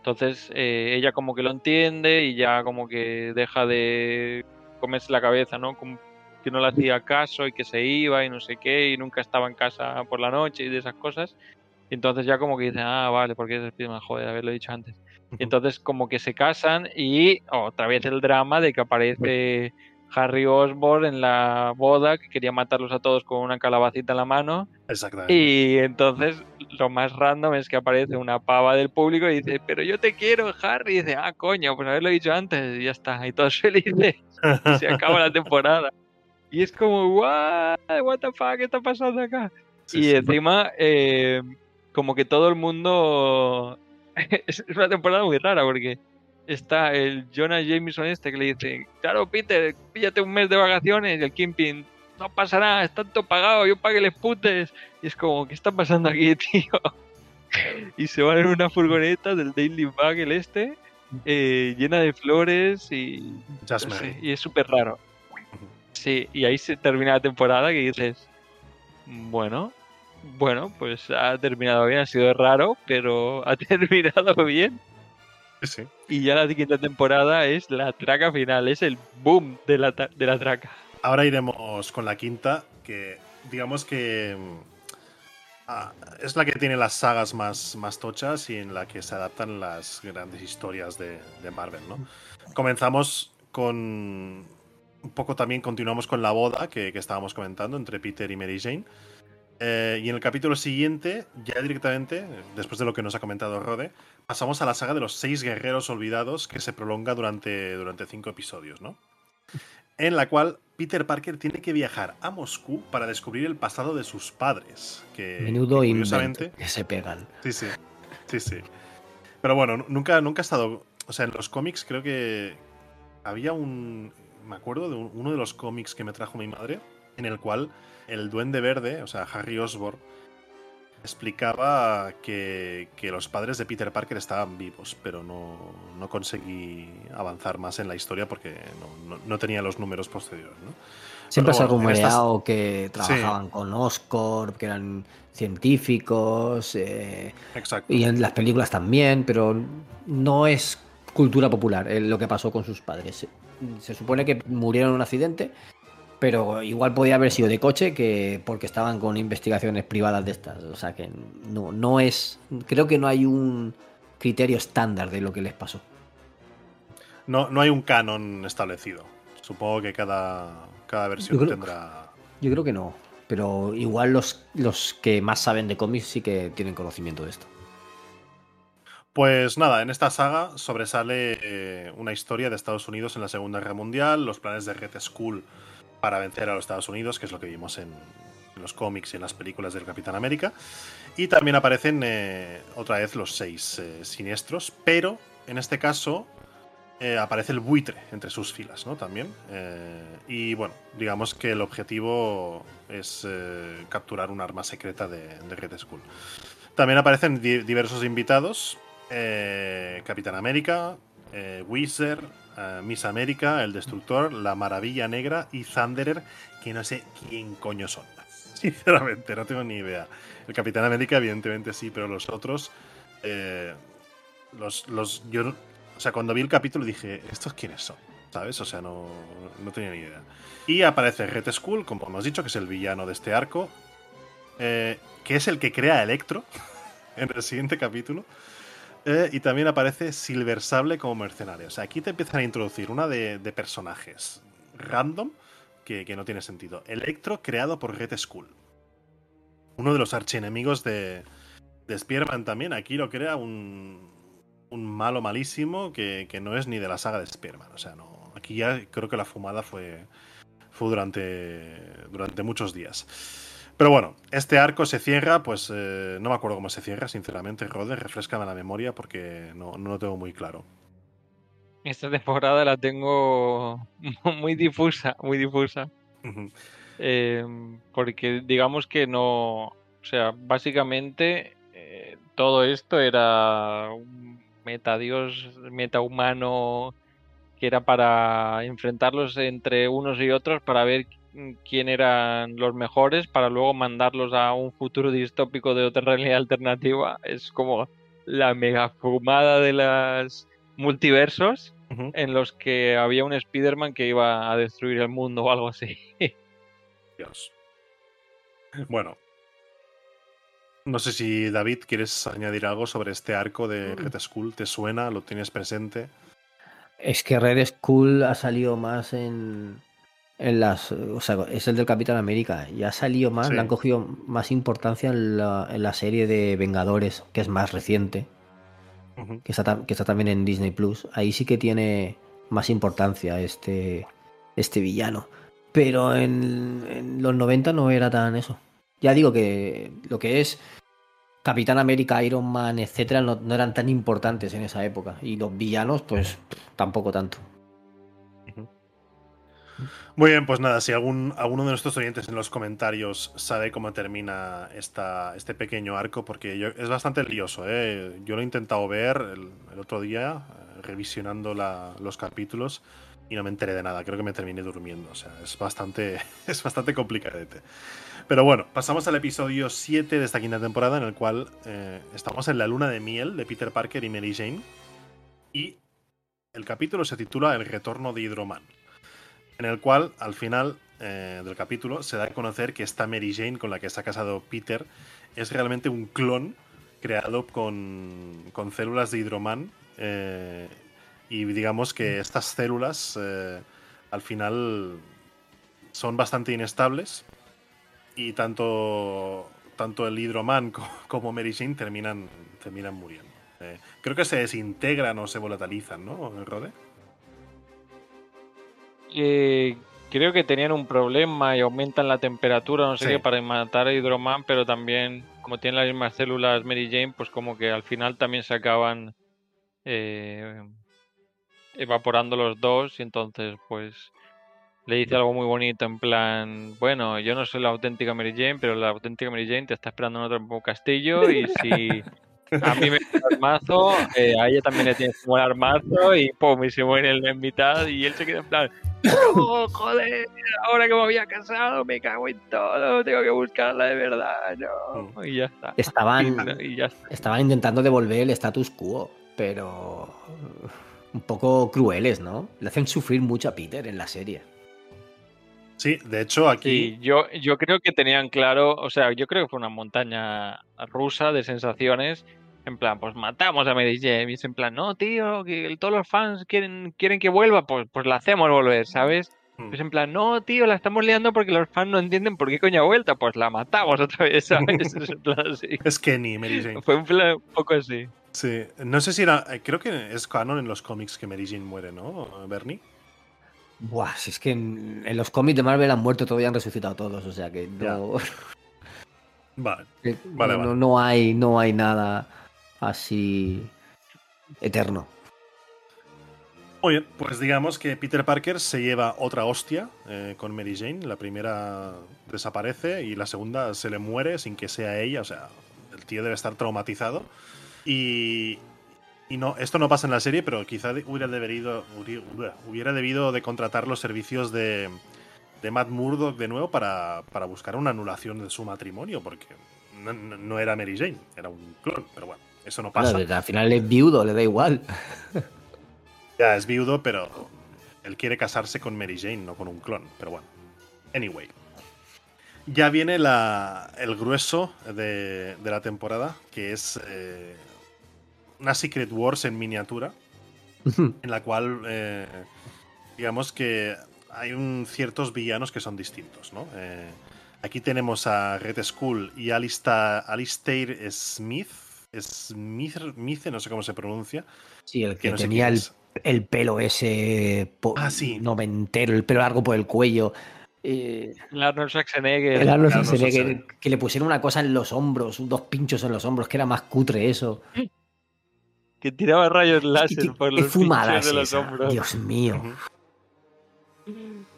Entonces eh, ella como que lo entiende y ya como que deja de comerse la cabeza, ¿no? Como que no le hacía caso y que se iba y no sé qué y nunca estaba en casa por la noche y de esas cosas. Y entonces ya como que dice, ah, vale, porque es Spiderman, joder, haberlo dicho antes. Y entonces como que se casan y otra vez el drama de que aparece Harry Osborn en la boda que quería matarlos a todos con una calabacita en la mano Exactamente. y entonces lo más random es que aparece una pava del público y dice, pero yo te quiero, Harry. Y dice, ah, coño, pues haberlo dicho antes y ya está. Y todos [LAUGHS] felices. Y se acaba la temporada. Y es como, what, what the fuck, ¿qué está pasando acá? Sí, y sí. encima, eh, como que todo el mundo... [LAUGHS] es una temporada muy rara porque está el Jonah Jameson este que le dice, claro, Peter, píllate un mes de vacaciones y el Kingpin, no pasa nada, está todo pagado, yo pague les putes. Y es como, ¿qué está pasando aquí, [LAUGHS] tío? y se van en una furgoneta del Daily Bugle este, eh, llena de flores y, no sé, y es súper raro. Sí, y ahí se termina la temporada que dices, bueno, bueno, pues ha terminado bien, ha sido raro, pero [LAUGHS] ha terminado bien. Sí. Y ya la quinta temporada es la traca final, es el boom de la, de la traca. Ahora iremos con la quinta, que digamos que mm, ah, es la que tiene las sagas más, más tochas y en la que se adaptan las grandes historias de, Marvel, ¿no? Comenzamos con un poco también continuamos con la boda que, que estábamos comentando entre Peter y Mary Jane. Eh, y en el capítulo siguiente, ya directamente, después de lo que nos ha comentado Rode, pasamos a la saga de los seis guerreros olvidados que se prolonga durante, durante cinco episodios, ¿no? En la cual Peter Parker tiene que viajar a Moscú para descubrir el pasado de sus padres. Que, Menudo que invento que se pegan. Sí, sí. Sí, sí. Pero bueno, nu- nunca, nunca ha estado. O sea, en los cómics creo que había un. Me acuerdo de un- uno de los cómics que me trajo mi madre, en el cual el Duende Verde, o sea, Harry Osborn, explicaba que, que los padres de Peter Parker estaban vivos, pero no, no conseguí avanzar más en la historia porque no, no- no tenía los números posteriores. Siempre Pero se ha bueno, estas- rumoreado que trabajaban con Oscorp, que eran científicos, eh, Exacto. y en las películas también, pero no es cultura popular eh, lo que pasó con sus padres. se supone que murieron en un accidente, pero igual podía haber sido de coche que porque estaban con investigaciones privadas de estas. O sea que no, no es. Creo que no hay un criterio estándar de lo que les pasó. No, no hay un canon establecido. Supongo que cada, cada versión Yo creo- tendrá. Yo creo que no. Pero igual los, los que más saben de cómics sí que tienen conocimiento de esto. Pues nada, en esta saga sobresale eh, una historia de Estados Unidos en la Segunda Guerra Mundial, los planes de Red Skull para vencer a los Estados Unidos, que es lo que vimos en, los cómics y en las películas del Capitán América. Y también aparecen eh, otra vez los seis eh, siniestros, pero en este caso eh, aparece el buitre entre sus filas, ¿no? También. Eh, y bueno, digamos que el objetivo es capturar un arma secreta de, de Red Skull. También aparecen di- diversos invitados. Capitán América, Wizard, Miss América, El Destructor, La Maravilla Negra y Thunderer, que no sé quién coño son. [LAUGHS] Sinceramente, no tengo ni idea. El Capitán América, evidentemente sí, pero los otros. eh, los, los, yo, o sea, cuando vi el capítulo dije, ¿estos quiénes son? ¿Sabes? O sea, no, no tenía ni idea. Y aparece Red Skull, como hemos dicho, que es el villano de este arco, eh, que es el que crea Electro [LAUGHS] en el siguiente capítulo. Eh, y también aparece Silver Sable como mercenario. O sea, aquí te empiezan a introducir una de, de personajes random que, que no tiene sentido. Electro creado por Red Skull. Uno de los archienemigos de, de también. Aquí lo crea un, un malo malísimo que, que no es ni de la saga de Spearman. O sea, no. Aquí ya creo que la fumada fue, fue durante, durante muchos días. Pero bueno, este arco se cierra, pues eh, no me acuerdo cómo se cierra, sinceramente, Rode, refrescame la memoria porque no, no lo tengo muy claro. Esta temporada la tengo [LAUGHS] muy difusa, muy difusa. Eh, porque digamos que no, o sea, básicamente eh, todo esto era un metadios, metahumano que era para enfrentarlos entre unos y otros para ver quién eran los mejores para luego mandarlos a un futuro distópico de otra realidad alternativa. Es como la mega fumada de los multiversos en los que había un Spider-Man que iba a destruir el mundo o algo así. [LAUGHS] Dios. Bueno. No sé si David quieres añadir algo sobre este arco de Red Skull. ¿Te suena? ¿Lo tienes presente? Es que Red Skull ha salido más en, en las. O sea, es el del Capitán América. Y ha salido más, Sí. le han cogido más importancia en la, en la serie de Vengadores, que es más reciente, que está, que está también en Disney Plus. Ahí sí que tiene más importancia este, este villano. Pero en, en los 90 no era tan eso. Ya digo que lo que es Capitán América, Iron Man, etcétera, no, no eran tan importantes en esa época. Y los villanos, pues tampoco tanto. Muy bien, pues nada, si algún, alguno de nuestros oyentes en los comentarios sabe cómo termina esta, este pequeño arco, porque es bastante lioso. ¿eh? Yo lo he intentado ver el, otro día, eh, revisionando los capítulos, y no me enteré de nada. Creo que me terminé durmiendo. O sea, es bastante, [LAUGHS] es bastante complicadete. Pero bueno, pasamos al episodio 7 de esta quinta temporada, en el cual eh, estamos en la luna de miel de Peter Parker y Mary Jane. Y el capítulo se titula El retorno de Hydroman en el cual al final eh, del capítulo se da a conocer que esta Mary Jane con la que está casado Peter es realmente un clon creado con, con células de hidroman eh, y digamos que estas células eh, al final son bastante inestables y tanto, tanto el hidroman [LAUGHS] co- como Mary Jane terminan, terminan muriendo. Eh, creo que se desintegran o se volatilizan, ¿no, Rode? Eh, creo que tenían un problema y aumentan la temperatura, no sé Sí. qué, para matar a Hydroman, pero también, como tienen las mismas células Mary Jane, pues como que al final también se acaban eh, evaporando los dos y entonces pues le dice algo muy bonito en plan, bueno, yo no soy la auténtica Mary Jane, pero la auténtica Mary Jane te está esperando en otro castillo y si [LAUGHS] a mí me el mazo, eh, a ella también le tienes que molar mazo y pum, y se muere en, en mitad y él se queda en plan, no, joder, ahora que me había casado me cago en todo, tengo que buscarla de verdad, no, y ya está. Estaban, Y ya está. estaban intentando devolver el status quo, pero un poco crueles, ¿no? Le hacen sufrir mucho a Peter en la serie. Sí, de hecho aquí... Sí, yo, yo creo que tenían claro, o sea, yo creo que fue una montaña rusa de sensaciones. En plan, pues matamos a Mary Jane. Y es en plan, no, tío, que todos los fans quieren, quieren que vuelva, pues, pues la hacemos volver, ¿sabes? Mm. Es en plan, no, tío, la estamos liando porque los fans no entienden por qué coño ha vuelto. Pues la matamos otra vez, ¿sabes? [LAUGHS] Es en plan así. Es Kenny, Mary Jane. Fue un, plan un poco así. Sí, no sé si era. eh, Creo que es canon en los cómics que Mary Jane muere, ¿no, Bernie? Buah, si es que en, en los cómics de Marvel han muerto y han resucitado todos, o sea que no, Vale. [LAUGHS] Vale, no, vale. no hay, no hay nada así eterno. Muy bien, pues digamos que Peter Parker se lleva otra hostia eh, con Mary Jane. La primera desaparece y la segunda se le muere sin que sea ella. O sea, el tío debe estar traumatizado. Y, y no, esto no pasa en la serie, pero quizá hubiera debido, hubiera, debido de contratar los servicios de, de Matt Murdock de nuevo para, para buscar una anulación de su matrimonio, porque no era Mary Jane, era un clon. Pero bueno, eso no pasa. Al final es viudo, le da igual. [LAUGHS] Ya es viudo, pero él quiere casarse con Mary Jane, no con un clon. Pero bueno. Anyway. Ya viene la, el grueso de, de la temporada, que es eh, una Secret Wars en miniatura, [LAUGHS] en la cual, eh, digamos que hay un, ciertos villanos que son distintos, ¿no? Eh, aquí tenemos a Red Skull y Alista, Alistair Smith. Smith, Smith, no sé cómo se pronuncia. Sí, el Que que no tenía el, es. el pelo ese Ah, sí. noventero, el pelo largo por el cuello. eh, El Arnold Schwarzenegger. el Arnold Schwarzenegger, Schwarzenegger. que le pusieron una cosa en los hombros, dos pinchos en los hombros, que era más cutre eso. Que tiraba rayos láser ¿Qué, por los pinchos es de los esa? hombros. Dios mío.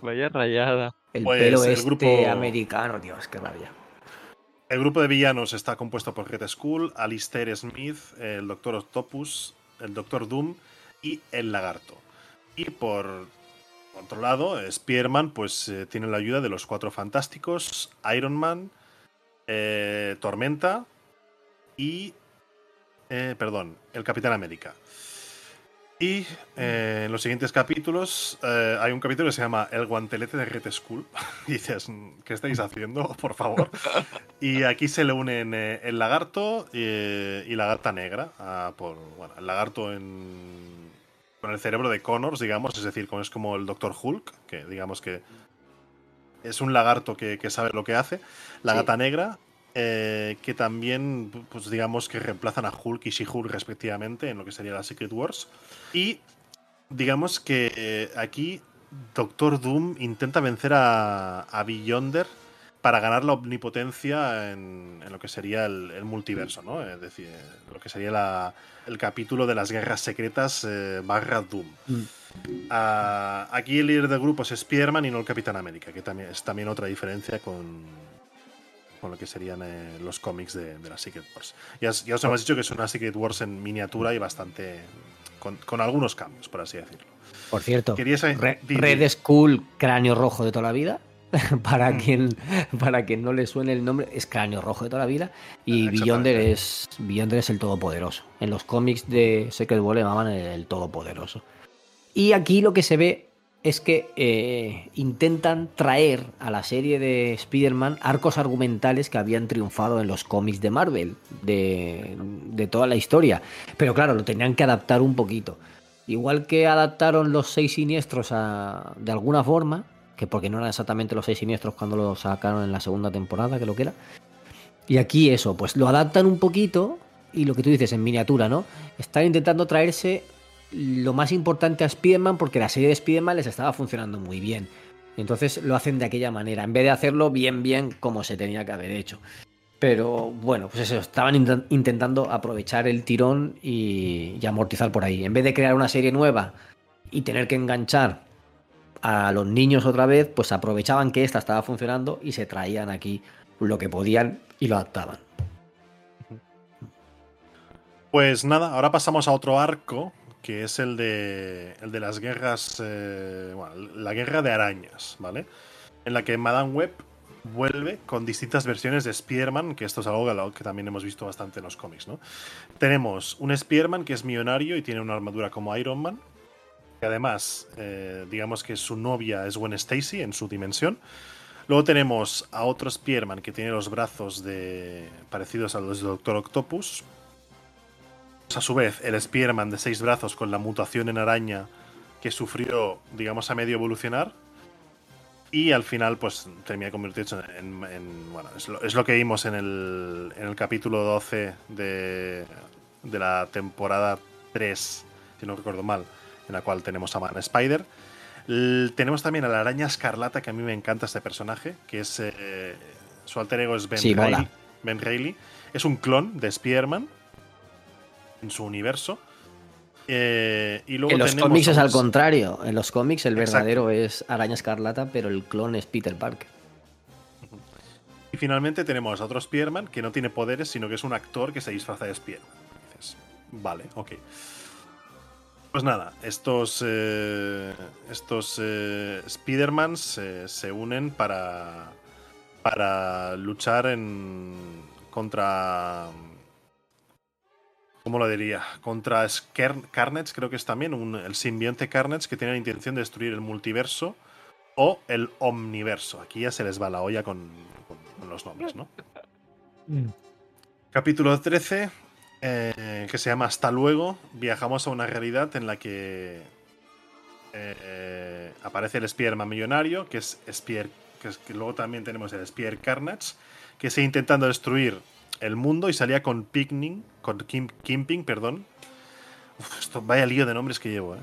Vaya rayada. El Pues pelo el este grupo- americano, Dios, qué rabia. El grupo de villanos está compuesto por Red Skull, Alistair Smith, el Doctor Octopus, el Doctor Doom y el Lagarto. Y por otro lado, Spearman pues eh, tiene la ayuda de los Cuatro Fantásticos, Iron Man, eh, Tormenta y... eh, perdón, el Capitán América. Y eh, en los siguientes capítulos eh, hay un capítulo que se llama El guantelete de Red. [LAUGHS] Y dices, ¿qué estáis haciendo? [LAUGHS] Por favor. Y aquí se le unen eh, el lagarto eh, y lagarta negra. ah, por, bueno, el lagarto en, con el cerebro de Connors, digamos, es decir, es como el Doctor Hulk, que digamos que es un lagarto que, que sabe lo que hace. La Sí. gata negra, eh, que también, pues digamos que reemplazan a Hulk y She-Hulk respectivamente en lo que sería la Secret Wars. Y digamos que eh, aquí Doctor Doom intenta vencer a, a Beyonder para ganar la omnipotencia en, en lo que sería el, el multiverso, ¿no? Es decir, lo que sería la- el capítulo de las guerras secretas eh, barra Doom. Mm. Aquí el líder del grupo es Spider-Man y no el Capitán América, que también es también otra diferencia con, con lo que serían eh, los cómics de, de la Secret Wars. Ya, os- ya os hemos dicho que es una Secret Wars en miniatura y bastante. con, con algunos cambios, por así decirlo. Por cierto, Re-. Red Skull, cráneo rojo de toda la vida. [LAUGHS] para, Mm. quien, para quien no le suene el nombre, es cráneo rojo de toda la vida. Y. Beyonder es, Beyonder es el todopoderoso. En los cómics de Secret War le llamaban el, el todopoderoso. Y aquí lo que se ve es que eh, intentan traer a la serie de Spider-Man arcos argumentales que habían triunfado en los cómics de Marvel, de, de toda la historia. Pero claro, lo tenían que adaptar un poquito. Igual que adaptaron los seis siniestros a- de alguna forma, que porque no eran exactamente los seis siniestros cuando lo sacaron en la segunda temporada, que lo que era. Y aquí eso, pues lo adaptan un poquito y lo que tú dices en miniatura, ¿no? Están intentando traerse lo más importante a Spider-Man porque la serie de Spider-Man les estaba funcionando muy bien. Entonces lo hacen de aquella manera, en vez de hacerlo bien, bien como se tenía que haber hecho. Pero bueno, pues eso, estaban intent- intentando aprovechar el tirón y, y amortizar por ahí. En vez de crear una serie nueva y tener que enganchar a los niños otra vez, pues aprovechaban que esta estaba funcionando y se traían aquí lo que podían y lo adaptaban. Pues nada, ahora pasamos a otro arco, que es el de, el de las guerras, eh, bueno, la guerra de arañas, ¿vale? En la que Madame Web vuelve con distintas versiones de Spider-Man, que esto es algo que también hemos visto bastante en los cómics, ¿no? Tenemos un Spider-Man que es millonario y tiene una armadura como Iron Man. que además, eh, digamos que su novia es Gwen Stacy en su dimensión. Luego tenemos a otro Spearman que tiene los brazos de parecidos a los de Doctor Octopus. A su vez, el Spearman de seis brazos con la mutación en araña que sufrió, digamos, a medio evolucionar. Y al final, pues termina convirtiéndose en. en- bueno, es lo, es lo que vimos en el, en el capítulo 12 de, de la temporada 3, si no recuerdo mal, en la cual tenemos a Man Spider. L- tenemos también a la araña escarlata, que a mí me encanta este personaje, que es. eh, su alter ego es Ben Sí. Reilly. Ben Reilly. Es un clon de Spider-Man en su universo. Eh, y luego En los tenemos cómics es al contrario. En los cómics el Exacto. verdadero es Araña Escarlata, pero el clon es Peter Parker. Y finalmente tenemos a otro Spearman que no tiene poderes, sino que es un actor que se disfraza de Spearman. Dices, vale, ok. Pues nada, estos, eh, estos eh, Spidermans eh, se unen para, para luchar en, contra... ¿Cómo lo diría? Contra Sker- Carnage, creo que es también un- el simbionte Carnage que tiene la intención de destruir el multiverso o el omniverso. Aquí ya se les va la olla con, con- con los nombres, ¿no? Capítulo 13, eh, que se llama Hasta luego. Viajamos a una realidad en la que eh, aparece el Spearman millonario, que es Spear, que, es- que luego también tenemos el Spear Carnage, que sigue intentando destruir el mundo y salía con Picking, con Kim, Kimping, perdón. Uf, esto, vaya lío de nombres que llevo, ¿eh?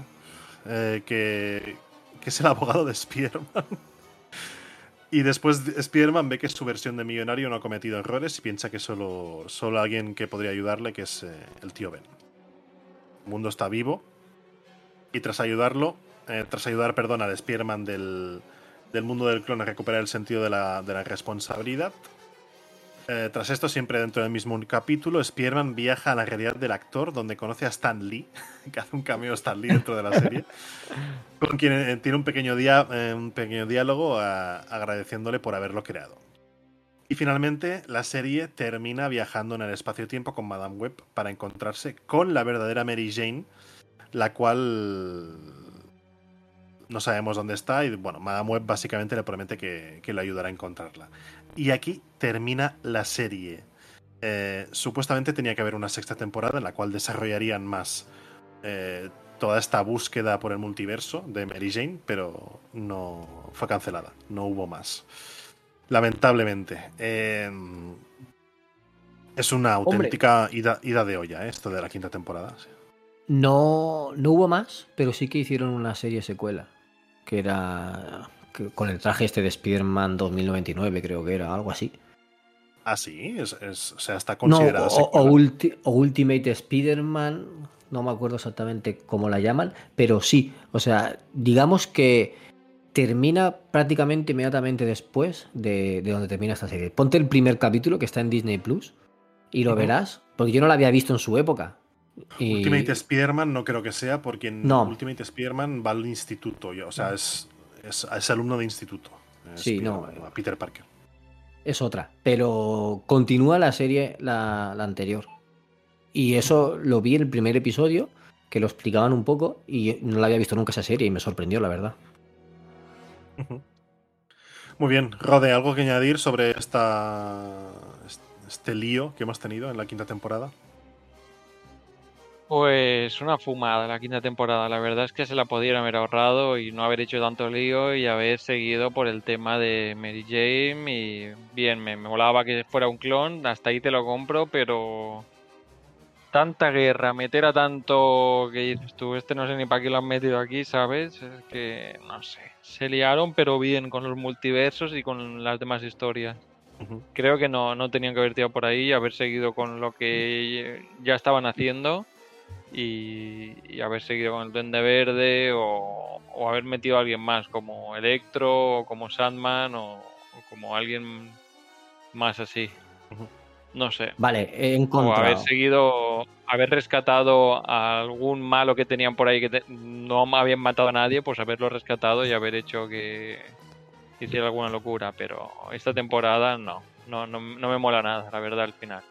Eh, que, es el abogado de Spearman. [LAUGHS] Y después Spider-Man ve que su versión de millonario no ha cometido errores y piensa que solo, solo alguien que podría ayudarle, que es eh, el tío Ben. El mundo está vivo y tras ayudarlo, eh, tras ayudar, perdón, al Spider-Man del, del mundo del clon a recuperar el sentido de la, de la responsabilidad, eh, tras esto, siempre dentro del mismo capítulo, Spider-Man viaja a la realidad del actor donde conoce a Stan Lee, [LAUGHS] que hace un cameo Stan Lee dentro de la serie, con quien eh, tiene un pequeño, eh, un pequeño diálogo agradeciéndole por haberlo creado. Y finalmente, la serie termina viajando en el espacio-tiempo con Madame Web para encontrarse con la verdadera Mary Jane, la cual no sabemos dónde está y bueno, Madame Web básicamente le promete que, que le ayudará a encontrarla. Y aquí termina la serie. Eh, supuestamente tenía que haber una sexta temporada en la cual desarrollarían más eh, toda esta búsqueda por el multiverso de Mary Jane, pero no fue cancelada, no hubo más. Lamentablemente. Eh, es una auténtica ida, ida de olla, eh, esto de la quinta temporada. sí. No, no hubo más, pero sí que hicieron una serie secuela. Que era con el traje este de Spider-Man 2099, creo que era, algo así. Ah, sí, es, es- o sea, está No, considerada o, o secuela. ulti- o Ultimate Spider-Man, no me acuerdo exactamente cómo la llaman, pero sí, o sea, digamos que termina prácticamente inmediatamente después de, de donde termina esta serie. Ponte el primer capítulo que está en Disney Plus y lo verás, porque yo no la había visto en su época. Y- Ultimate Spider-Man no creo que sea, porque en No. Ultimate Spider-Man va al instituto, o sea, es, es, es alumno de instituto. eh, Sí, no. Spider-Man, a Peter Parker. es otra, pero continúa la serie, la, la anterior. Y eso lo vi en el primer episodio, que lo explicaban un poco, y no la había visto nunca esa serie y me sorprendió, la verdad. Muy bien, Rode, ¿algo que añadir sobre esta, este lío que hemos tenido en la quinta temporada? Pues una fumada la quinta temporada. La verdad es que se la podían haber ahorrado y no haber hecho tanto lío y haber seguido por el tema de Mary Jane. Y bien, me, me molaba que fuera un clon, hasta ahí te lo compro, pero tanta guerra, meter a tanto que dices tú, este no sé ni para qué lo han metido aquí, ¿sabes? Es que no sé. Se liaron, pero bien con los multiversos y con las demás historias. Creo que no, no tenían que haber tirado por ahí y haber seguido con lo que ya estaban haciendo y, y haber seguido con el Duende Verde o, o haber metido a alguien más como Electro o como Sandman o, o como alguien más así. No sé. Vale, he O haber seguido, haber rescatado a algún malo que tenían por ahí que te- no habían matado a nadie, pues haberlo rescatado y haber hecho que hiciera alguna locura. Pero esta temporada no, no, no, no me mola nada, la verdad, al final.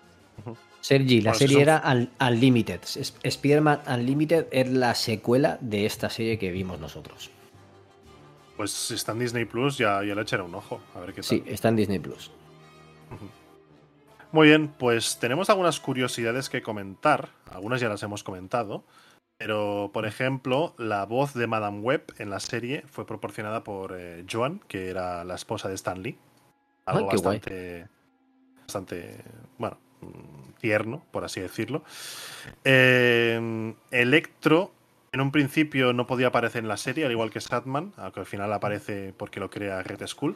Sergi, la Bueno, serie era Un- Unlimited. Spider-Man Unlimited es la secuela de esta serie que vimos nosotros. Pues si está en Disney Plus, ya, ya le echaré un ojo. A ver qué tal. Sí, está en Disney Plus. Muy bien, pues tenemos algunas curiosidades que comentar. Algunas ya las hemos comentado. Pero, por ejemplo, la voz de Madame Web en la serie fue proporcionada por eh, Joan, que era la esposa de Stan Lee. Algo Ah, guay. bastante, bastante, bueno, mm, tierno, por así decirlo. Eh, Electro, en un principio no podía aparecer en la serie, al igual que Satman, aunque al final aparece porque lo crea Red Skull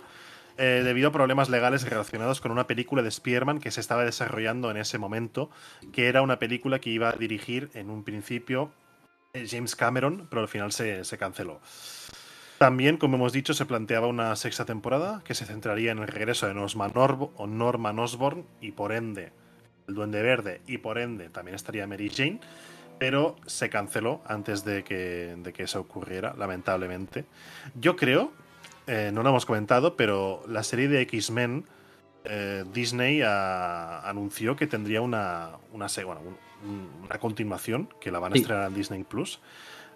eh, debido a problemas legales relacionados con una película de Spearman que se estaba desarrollando en ese momento, que era una película que iba a dirigir en un principio eh, James Cameron, pero al final se, se canceló. También, como hemos dicho, se planteaba una sexta temporada que se centraría en el regreso de Norman Osborn y por ende el Duende Verde y por ende también estaría Mary Jane, pero se canceló antes de que, de que eso ocurriera, lamentablemente. Yo creo, eh, no lo hemos comentado, pero la serie de X-Men, eh, Disney anunció que tendría una, una, se- bueno, un- un- una continuación, que la van a Sí. estrenar en Disney Plus.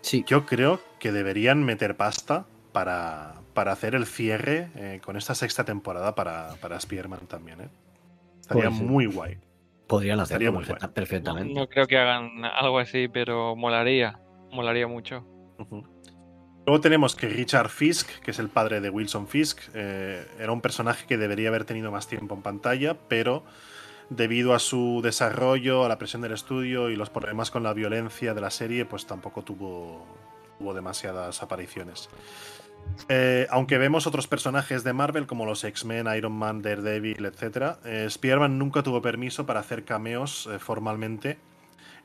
Sí, Yo creo que deberían meter pasta para, para hacer el cierre eh, con esta sexta temporada para, para Spider-Man también. Estaría Pues muy guay. Podrían hacerlo perfecta- perfectamente. No creo que hagan algo así, pero molaría. Molaría mucho. Luego tenemos que Richard Fisk, que es el padre de Wilson Fisk, eh, era un personaje que debería haber tenido más tiempo en pantalla, pero debido a su desarrollo, a la presión del estudio y los problemas con la violencia de la serie, pues tampoco tuvo, tuvo demasiadas apariciones. Eh, aunque vemos otros personajes de Marvel como los X-Men, Iron Man, Daredevil, etc., eh, Spider-Man nunca tuvo permiso para hacer cameos eh, formalmente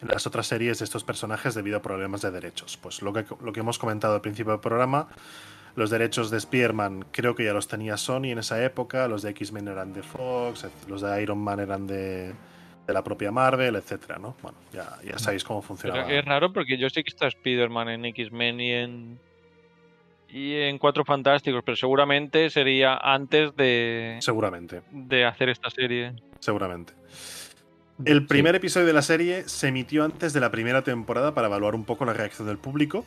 en las otras series de estos personajes debido a problemas de derechos. Pues lo que, lo que hemos comentado al principio del programa, los derechos de Spearman creo que ya los tenía Sony en esa época, los de X-Men eran de Fox, los de Iron Man eran de, de la propia Marvel, etcétera, ¿no? Bueno, ya, ya sabéis cómo Pero funcionaba. es raro porque yo sé que está Spider-Man en X-Men y en. Y en Cuatro Fantásticos, pero seguramente sería antes de, Seguramente, de hacer esta serie. seguramente. El primer episodio de la serie se emitió antes de la primera temporada para evaluar un poco la reacción del público.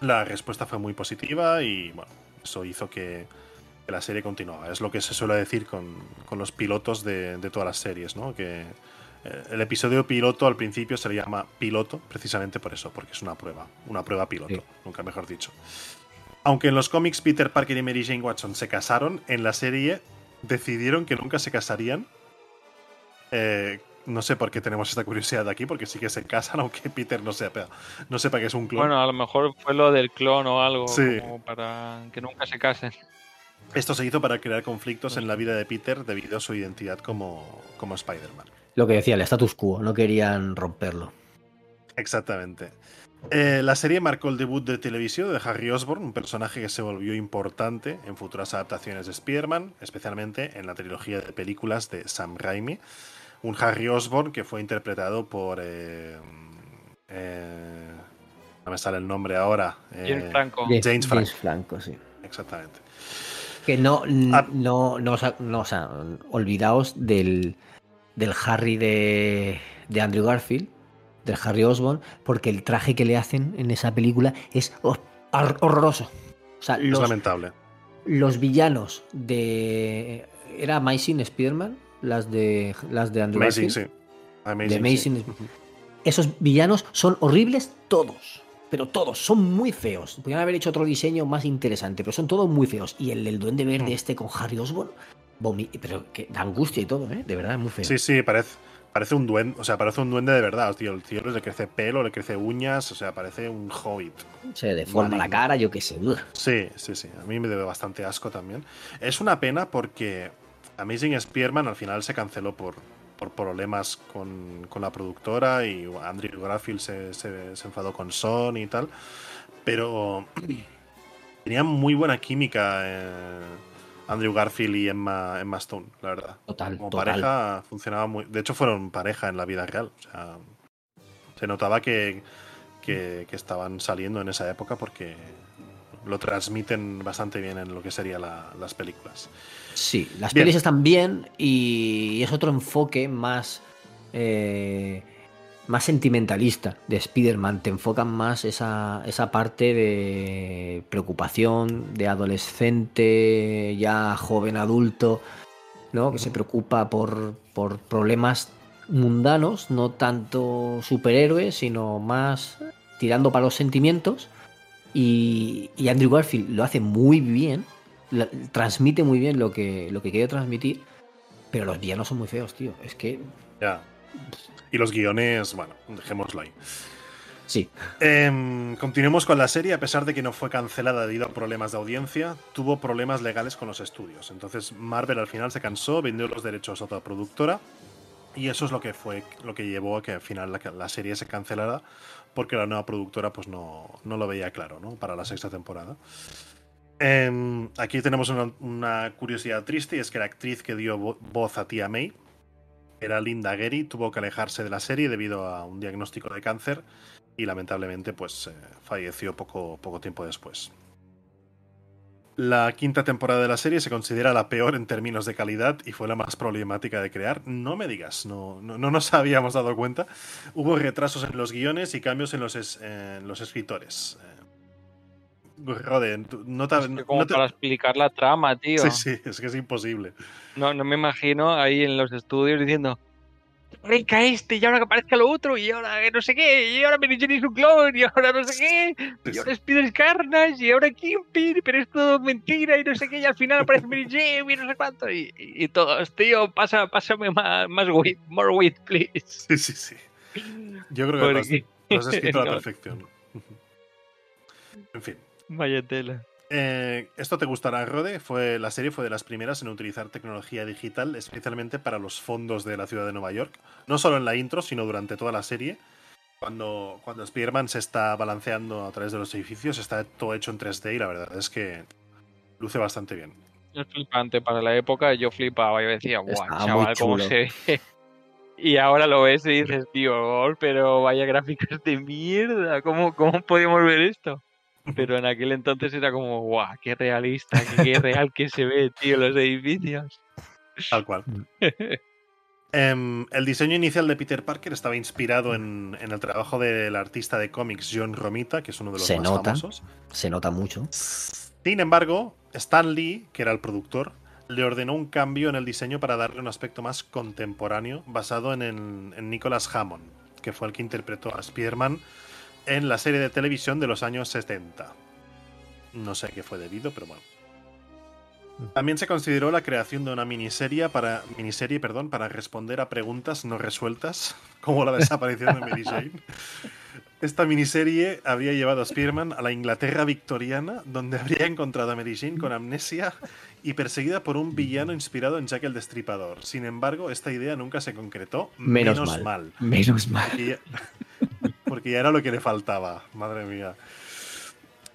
La respuesta fue muy positiva y bueno, eso hizo que, que la serie continuaba. Es lo que se suele decir con, con los pilotos de, de todas las series, ¿no? Que eh, el episodio piloto al principio se le llama piloto precisamente por eso, porque es una prueba, una prueba piloto, Sí. nunca mejor dicho. Aunque en los cómics Peter Parker y Mary Jane Watson se casaron, en la serie decidieron que nunca se casarían. Eh, no sé por qué tenemos esta curiosidad aquí, porque sí que se casan, [LAUGHS] aunque Peter no sepa, no sepa que es un clon. Bueno, a lo mejor fue lo del clon o algo, Sí. como para que nunca se casen. Esto se hizo para crear conflictos en la vida de Peter debido a su identidad como, como Spider-Man. Lo que decía, el status quo, no querían romperlo. Exactamente. Eh, la serie marcó el debut de televisión de Harry Osborn, un personaje que se volvió importante en futuras adaptaciones de Spider-Man, especialmente en la trilogía de películas de Sam Raimi. Un Harry Osborn que fue interpretado por. eh, eh, no me sale el nombre ahora. eh, James Franco. James, Franco. Sí. Exactamente. Que no, Ah. no, no, os ha- no, o sea, olvidaos del, del Harry de, de Andrew Garfield, del Harry Osborn, porque el traje que le hacen en esa película es hor- hor- horroroso. O sea, Es lamentable. los villanos de. ¿Era Amazing Spider-Man? Las de, las de Andrew Amazing, Garfield. sí. Amazing, De sí. Amazing. Esos villanos son horribles todos. Pero todos, son muy feos. Podrían haber hecho otro diseño más interesante, pero son todos muy feos. Y el del Duende Verde Mm. este con Harry Osborn, pero que da angustia y todo, ¿eh? De verdad, es muy feo. Sí, sí, parece, parece un duende. O sea, parece un duende de verdad, tío. El tío le crece pelo, le crece uñas, o sea, parece un hobbit. Se deforma la cara, yo qué sé. Sí, sí, sí. A mí me debe bastante asco también. Es una pena porque Amazing Spearman al final se canceló por, por problemas con, con la productora y Andrew Garfield se, se- se enfadó con Sony y tal. Pero [CLEARS THROAT] tenían muy buena química eh, Andrew Garfield y Emma, Emma Stone, la verdad. Total, Como total. pareja funcionaba muy. De hecho, fueron pareja en la vida real. O sea, se notaba que, que, que estaban saliendo en esa época porque lo transmiten bastante bien en lo que serían las películas. Sí, las Bien. pelis están bien y es otro enfoque más eh, más sentimentalista de Spider-Man. Te enfocan más esa, esa parte de preocupación, de adolescente, ya joven adulto, ¿no? Que se preocupa por, por problemas mundanos, no tanto superhéroes, sino más tirando para los sentimientos. Y, y Andrew Garfield lo hace muy bien, la- transmite muy bien lo que, lo que quiere transmitir, pero los villanos son muy feos, tío. Es que. Y los guiones, bueno, dejémoslo ahí. sí, Em, continuemos con la serie, a pesar de que no fue cancelada debido a problemas de audiencia, tuvo problemas legales con los estudios. Entonces Marvel al final se cansó, vendió los derechos a otra productora y eso es lo que fue lo que llevó a que al final la, la serie se cancelara porque la nueva productora pues no, no lo veía claro, ¿no? Para la sexta temporada. Em, aquí tenemos una, una curiosidad triste y es que la actriz que dio vo- voz a Tía May era Linda Gary, tuvo que alejarse de la serie debido a un diagnóstico de cáncer y lamentablemente pues eh, falleció poco, poco tiempo después. La quinta temporada de la serie se considera la peor en términos de calidad y fue la más problemática de crear. No me digas, no, no, no nos [LAUGHS] habíamos dado cuenta. Hubo retrasos en los guiones y cambios en los, los escritores. Rode, tú- no te, Es que no como te- para explicar la trama, tío. Sí, sí, es que es imposible. No, no me imagino ahí en los estudios diciendo. Venga este, y ahora que aparezca lo otro, y ahora no sé qué, y ahora Mary es un clon, y ahora no sé qué, y ahora Spider Carnage, y ahora Kingpin, pero es todo mentira, y no sé qué, y al final aparece Mary [LAUGHS] Jane, y no sé cuánto, y, y, y todos, tío, pasa, pásame más, más more weed, please. Sí, sí, sí. Yo creo que lo has, Porque- lo has escrito a la [LAUGHS] perfección. [LAUGHS] En fin. Vaya tela. Eh, esto te gustará, Rode. Fue, la serie fue de las primeras en utilizar tecnología digital, especialmente para los fondos de la ciudad de Nueva York. No solo en la intro, sino durante toda la serie. Cuando, cuando Spider-Man se está balanceando a través de los edificios, está todo hecho en 3D y la verdad es que luce bastante bien. Es flipante para la época, yo flipaba, yo decía, guau, chaval, cómo se ve. [LAUGHS] Y ahora lo ves y dices, tío, pero vaya gráficos de mierda, ¿cómo, cómo podíamos ver esto? Pero en aquel entonces era como, guau, qué realista, qué, qué real que se ve, tío, los edificios. Tal cual. [LAUGHS] Em, el diseño inicial de Peter Parker estaba inspirado en, en el trabajo del artista de cómics John Romita, que es uno de los Se más nota. famosos. se nota mucho. Sin embargo, Stan Lee, que era el productor, le ordenó un cambio en el diseño para darle un aspecto más contemporáneo, basado en, el- en Nicholas Hammond, que fue el que interpretó a Spider-Man en la serie de televisión de los años 70. No sé a qué fue debido, pero bueno. También se consideró la creación de una miniserie para, miniserie, perdón, para responder a preguntas no resueltas, [LAUGHS] como la desaparición de Mary Jane. [LAUGHS] Esta miniserie habría llevado a Spearman a la Inglaterra victoriana, donde habría encontrado a Mary Jane con amnesia y perseguida por un villano inspirado en Jack el Destripador. Sin embargo, esta idea nunca se concretó. Menos, mal. mal. Menos mal. [LAUGHS] porque ya era lo que le faltaba, madre mía.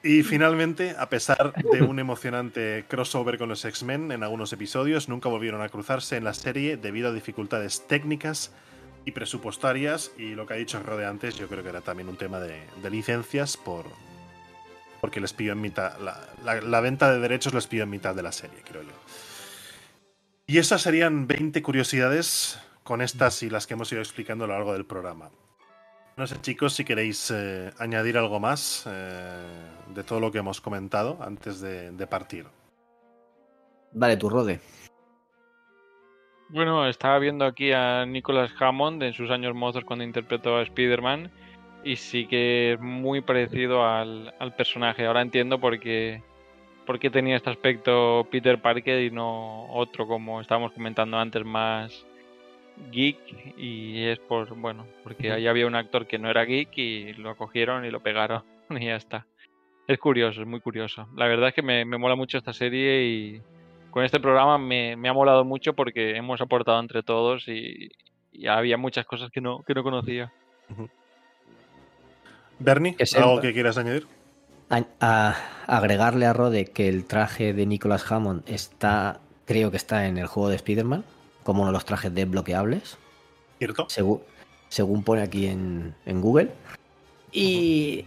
Y finalmente, a pesar de un emocionante crossover con los X-Men en algunos episodios, nunca volvieron a cruzarse en la serie debido a dificultades técnicas y presupuestarias. Y lo que ha dicho Rode antes, yo creo que era también un tema de, licencias por porque les pilló en mitad. La, la- venta de derechos les pilló en mitad de la serie, creo yo. Y esas serían 20 curiosidades con estas y las que hemos ido explicando a lo largo del programa. No sé, chicos, si queréis eh, añadir algo más eh, de todo lo que hemos comentado antes de, de partir. Dale tu rode. Bueno, estaba viendo aquí a Nicholas Hammond en sus años mozos cuando interpretó a Spider-Man y sí que es muy parecido al, al personaje. Ahora entiendo por qué, por qué tenía este aspecto Peter Parker y no otro como estábamos comentando antes más geek y es por, bueno, porque ahí había un actor que no era geek y lo cogieron y lo pegaron [LAUGHS] y ya está. Es curioso, es muy curioso. La verdad es que me, me mola mucho esta serie y con este programa me, me ha molado mucho porque hemos aportado entre todos y, y había muchas cosas que no, que no conocía. Bernie. ¿algo que quieras añadir? A- a- agregarle a Rode que el traje de Nicholas Hammond está, creo que está en el juego de Spider-Man, como los trajes desbloqueables, ¿Cierto? según, según pone aquí en, en Google. Y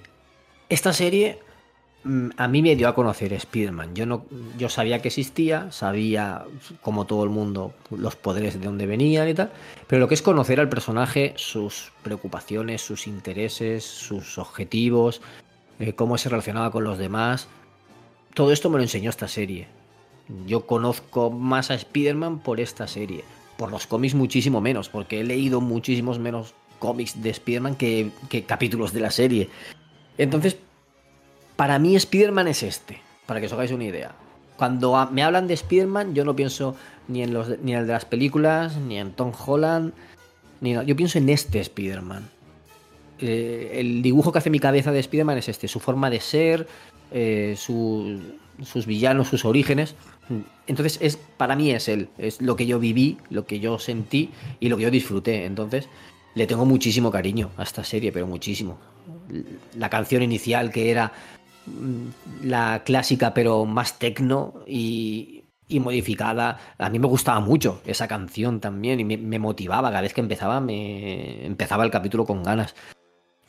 esta serie mm, a mí me dio a conocer Spider-Man. Yo, no, yo sabía que existía, sabía, como todo el mundo, los poderes de dónde venían y tal, pero lo que es conocer al personaje, sus preocupaciones, sus intereses, sus objetivos, eh, cómo se relacionaba con los demás, todo esto me lo enseñó esta serie. Yo conozco más a Spider-Man por esta serie. Por los cómics muchísimo menos, porque he leído muchísimos menos cómics de Spider-Man que, capítulos de la serie. Entonces, para mí Spider-Man es este, para que os hagáis una idea. Cuando me hablan de Spider-Man, yo no pienso ni en, los, ni en el de las películas, ni en Tom Holland, ni yo pienso en este Spider-Man. Eh, el dibujo que hace mi cabeza de Spider-Man es este, su forma de ser, eh, su- sus villanos, sus orígenes. Entonces, es, para mí es él, es lo que yo viví, lo que yo sentí y lo que yo disfruté. Entonces, le tengo muchísimo cariño a esta serie, pero muchísimo. La canción inicial que era mm, la clásica pero más tecno y, modificada. A mí me gustaba mucho esa canción también y me, motivaba. Cada vez que empezaba, me empezaba el capítulo con ganas.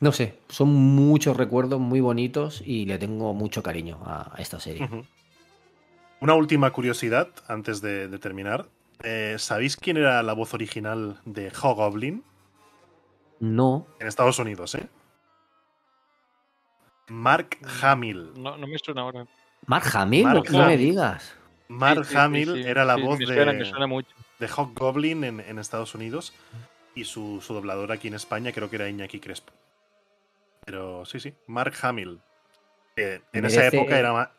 No sé, son muchos recuerdos muy bonitos y le tengo mucho cariño a, esta serie. Ujú. Una última curiosidad antes de, de terminar. Eh, ¿Sabéis quién era la voz original de Hobgoblin No, en Estados Unidos? Eh? Mark Hamill. No, no me suena ahora. Mark Hamill, Mark no me digas. Mark Sí, sí, sí, Hamill sí. era la Sí, voz me suena, me de, suena mucho. de Hobgoblin en, en Estados Unidos y su, su doblador aquí en España creo que era Iñaki Crespo. Pero sí, sí, Mark Hamill. en esa época era más,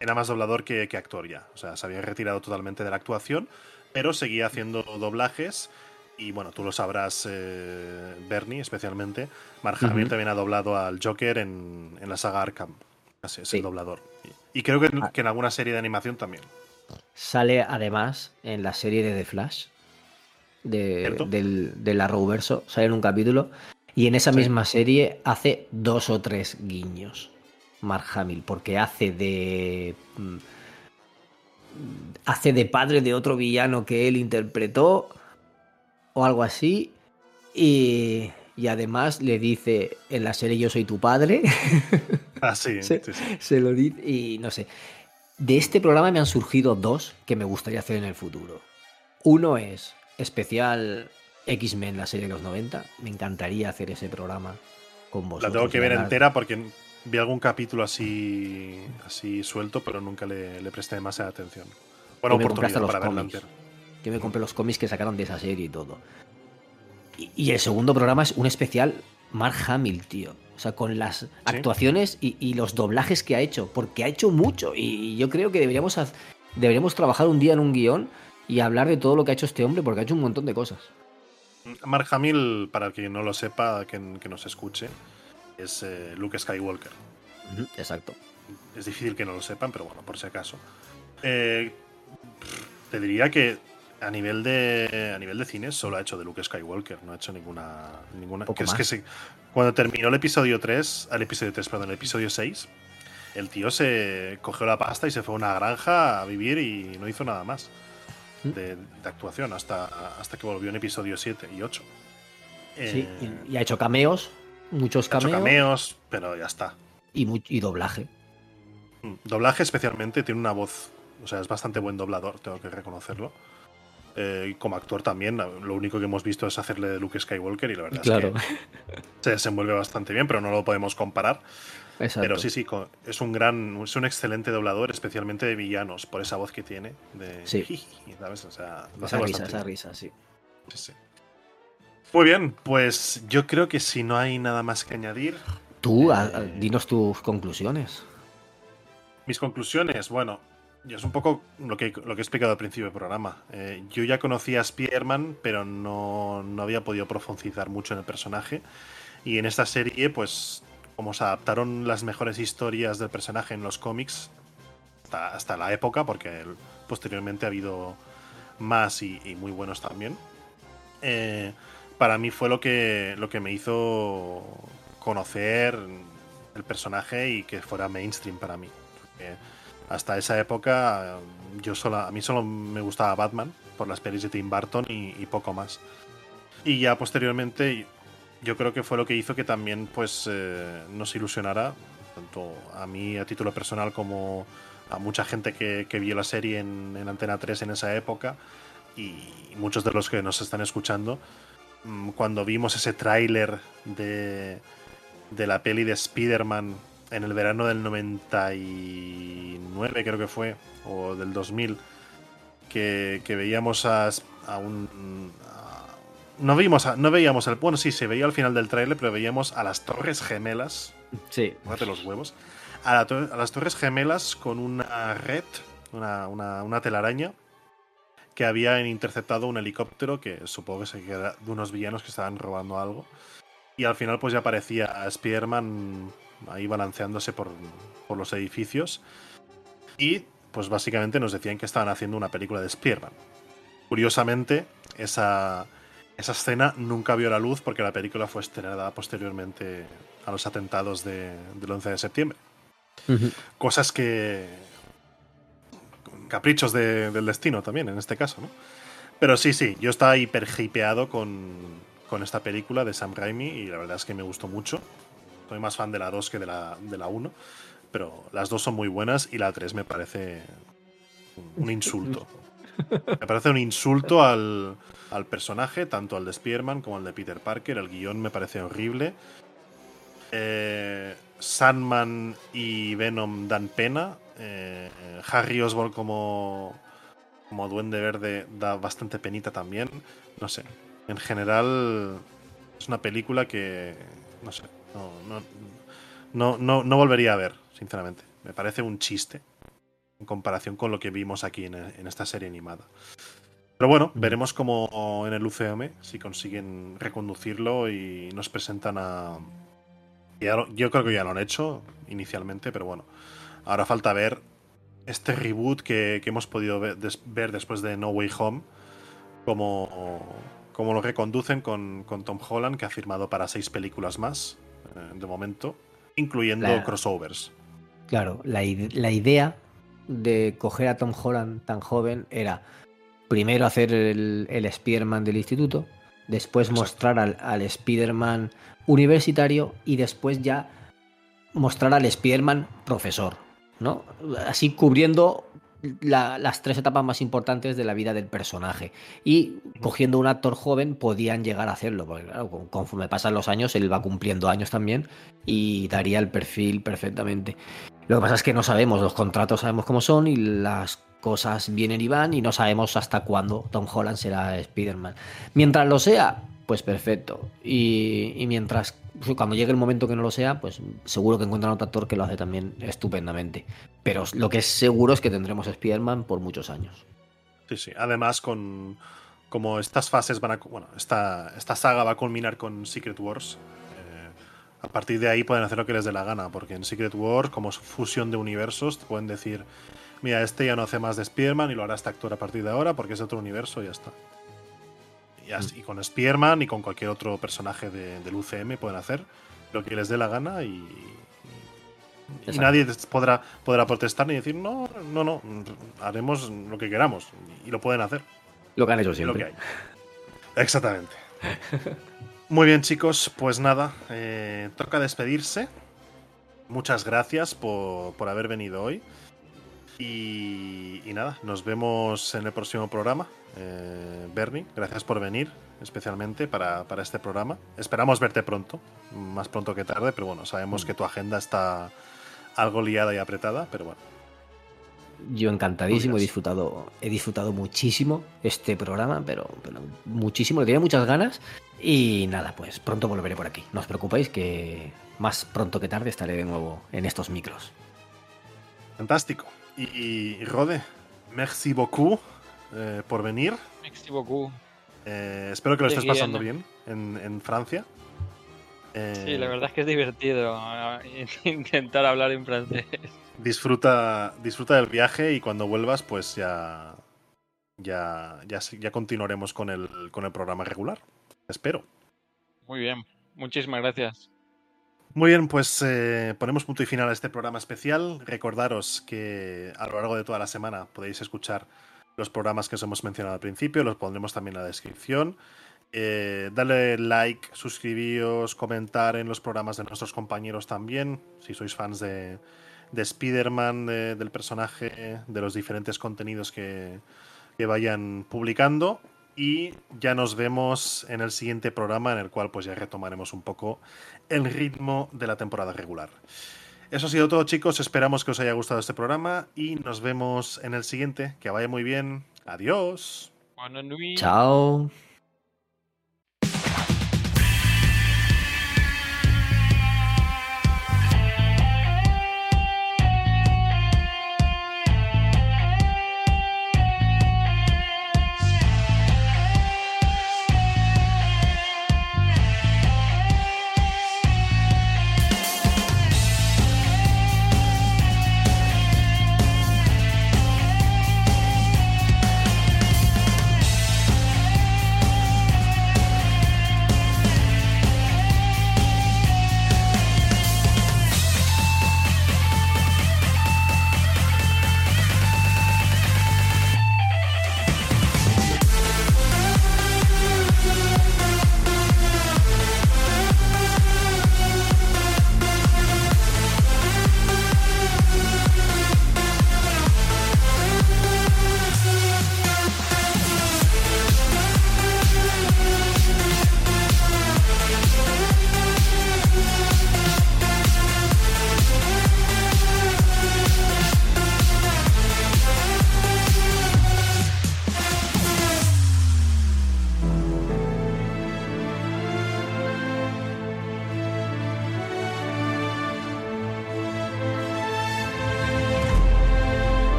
era más doblador que, que actor ya. O sea, se había retirado totalmente de la actuación, pero seguía haciendo doblajes. Y bueno, tú lo sabrás, eh, Bernie, especialmente. Mark Hamill Ujú. también ha doblado al Joker en, en la saga Arkham. Así es, Sí. el doblador. Y, creo que, Ah. que en alguna serie de animación también. Sale además en la serie de The Flash, de, del, del Arrowverso, sale en un capítulo. Y en esa Sí. misma serie hace dos o tres guiños. Mark Hamill, porque hace de. mm, Hace de padre de otro villano que él interpretó, o algo así. Y, y además le dice en la serie Yo soy tu padre. [LAUGHS] Ah, sí, Sí. sí, sí. Se lo dice y no sé. De este programa me han surgido dos que me gustaría hacer en el futuro. Uno es especial X-Men, la serie de los 90. Me encantaría hacer ese programa con La vosotros. tengo que ver entera porque vi algún capítulo así, así suelto, pero nunca le, le presté demasiada atención. Hasta oportunidad los para verla cómics. entera. Yo me compré los cómics que sacaron de esa serie y todo. Y, y el segundo programa es un especial Mark Hamill, tío. O sea, con las actuaciones y, y los doblajes que ha hecho. Porque ha hecho mucho. Y yo creo que deberíamos, deberíamos trabajar un día en un guion y hablar de todo lo que ha hecho este hombre, porque ha hecho un montón de cosas. Mark Hamill, para el que no lo sepa, que nos escuche, es eh, Luke Skywalker. Exacto. Es difícil que no lo sepan, pero bueno, por si acaso. Eh, te diría que a nivel de a nivel de cine solo ha hecho de Luke Skywalker, no ha hecho ninguna ninguna Poco que más. cuando terminó el episodio 3, al episodio 3, perdón, el episodio 6, el tío se cogió la pasta y se fue a una granja a vivir y no hizo nada más de, de actuación hasta, hasta que volvió en episodio 7 y 8. Sí, Eh, y ha hecho cameos, muchos cameos, cameos, pero ya está. Y, y doblaje. Mm, Doblaje especialmente tiene una voz, o sea, es bastante buen doblador, tengo que reconocerlo. Eh, y como actor también, lo único que hemos visto es hacerle de Luke Skywalker y la verdad Claro, es que se desenvuelve bastante bien, pero no lo podemos comparar. exacto. Pero sí, sí, es un gran, es un excelente doblador, especialmente de villanos, por esa voz que tiene. De, Sí. [LAUGHS] ¿sabes? O sea, Esa risa, esa risa, sí. Sí, sí. Muy bien, pues yo creo que si no hay nada más que añadir, Tú, Eh, a- dinos tus conclusiones. Mis conclusiones, bueno, es un poco lo que, lo que he explicado al principio del programa. Eh, yo ya conocía a Spider-Man, pero no, no había podido profundizar mucho en el personaje. Y en esta serie, pues, como se adaptaron las mejores historias del personaje en los cómics, hasta, hasta la época, porque posteriormente ha habido más y, y muy buenos también. eh, para mí fue lo que, lo que me hizo conocer el personaje y que fuera mainstream para mí. Hasta esa época yo solo, a mí solo me gustaba Batman por las pelis de Tim Burton y, poco más. Y ya posteriormente yo creo que fue lo que hizo que también pues eh, nos ilusionara tanto a mí a título personal como a mucha gente que, que vio la serie en, en, Antena 3 en esa época y muchos de los que nos están escuchando, cuando vimos ese tráiler de, de la peli de Spider-Man en el verano del 99 creo que fue, o del 2000, que, que veíamos a, a un... A, no, vimos a, no veíamos al... Bueno, sí, se veía al final del tráiler, pero veíamos a las Torres Gemelas. Sí. Fíjate los huevos. A, la, a, las Torres Gemelas con una red, una, una, una telaraña, que habían interceptado un helicóptero que supongo que se queda de unos villanos que estaban robando algo. Y al final pues ya aparecía a Spider-Man ahí balanceándose por, por, los edificios. Y pues básicamente nos decían que estaban haciendo una película de Spider-Man. Curiosamente, esa, esa escena nunca vio la luz porque la película fue estrenada posteriormente a los atentados de, del 11 de septiembre. Uh -huh. Cosas que... Caprichos de, del destino también, en este caso, ¿no? Pero sí, sí, yo estaba hiper hipeado con, con esta película de Sam Raimi y la verdad es que me gustó mucho. Soy más fan de la 2 que de la, de la 1, pero las dos son muy buenas y la 3 me parece un insulto. Me parece un insulto al, al personaje, tanto al de Spearman como al de Peter Parker. El guion me parece horrible. Eh, Sandman y Venom dan pena. Eh, Harry Osborn como, como Duende Verde da bastante penita también. No sé. En general es una película que... No sé. No, no, no, no, no volvería a ver, sinceramente. Me parece un chiste en comparación con lo que vimos aquí en, en esta serie animada. Pero bueno, veremos cómo en el UCM si consiguen reconducirlo y nos presentan a. Yo creo que ya lo han hecho inicialmente, pero bueno. Ahora falta ver este reboot que, que hemos podido ver, des, ver, después de No Way Home. Cómo, cómo lo reconducen con, con, Tom Holland, que ha firmado para seis películas más eh, de momento, incluyendo la, crossovers. Claro, la, la idea de coger a Tom Holland tan joven era primero hacer el, el Spider-Man del instituto, después Exacto. mostrar al, al Spider-Man universitario y después ya mostrar al Spider-Man profesor, ¿no? Así cubriendo la, las tres etapas más importantes de la vida del personaje. Y cogiendo un actor joven podían llegar a hacerlo, porque claro, conforme pasan los años, él va cumpliendo años también y daría el perfil perfectamente. Lo que pasa es que no sabemos, los contratos sabemos cómo son y las cosas vienen y van y no sabemos hasta cuándo Tom Holland será Spider-Man. Mientras lo sea, pues perfecto. Y, y, mientras, cuando llegue el momento que no lo sea, pues seguro que encuentran otro actor que lo hace también estupendamente. Pero lo que es seguro es que tendremos Spider-Man por muchos años. Sí, sí. Además, con como estas fases van a. Bueno, esta, esta saga va a culminar con Secret Wars. A partir de ahí pueden hacer lo que les dé la gana, porque en Secret Wars, como fusión de universos, te pueden decir, mira, este ya no hace más de Spearman y lo hará este actor a partir de ahora porque es otro universo y ya está. Y, así, y con Spearman y con cualquier otro personaje de, del UCM pueden hacer lo que les dé la gana y, y nadie podrá, podrá protestar ni decir, no, no, no, haremos lo que queramos. Y lo pueden hacer. Lo que han hecho siempre. Lo que hay. Exactamente. [LAUGHS] Muy bien, chicos, pues nada, eh, toca despedirse. Muchas gracias por, por haber venido hoy. Y, y, nada, nos vemos en el próximo programa. Eh, Bernie, gracias por venir, especialmente para, para, este programa. Esperamos verte pronto, más pronto que tarde, pero bueno, sabemos que tu agenda está algo liada y apretada, pero bueno. Yo encantadísimo, he disfrutado, he disfrutado muchísimo este programa, pero, pero muchísimo, le tenía muchas ganas. Y nada, pues pronto volveré por aquí. No os preocupéis que más pronto que tarde estaré de nuevo en estos micros. Fantástico. Y, Rode, merci beaucoup eh, por venir. Merci beaucoup. Eh, espero que lo estés pasando bien en, en Francia. Eh, sí, la verdad es que es divertido [LAUGHS] intentar hablar en francés. Disfruta, disfruta del viaje y cuando vuelvas, pues ya, ya, ya, ya continuaremos con el, con el programa regular. Espero. Muy bien, muchísimas gracias. Muy bien, pues eh, ponemos punto y final a este programa especial. Recordaros que a lo largo de toda la semana podéis escuchar los programas que os hemos mencionado al principio, los pondremos también en la descripción. Eh, dale like, suscribíos, comentar en los programas de nuestros compañeros también, si sois fans de, de Spider-Man, de- del personaje, de los diferentes contenidos que, que vayan publicando. Y ya nos vemos en el siguiente programa, en el cual pues ya retomaremos un poco el ritmo de la temporada regular. Eso ha sido todo, chicos. Esperamos que os haya gustado este programa y nos vemos en el siguiente. Que vaya muy bien. Adiós. Buenas noches. Chao.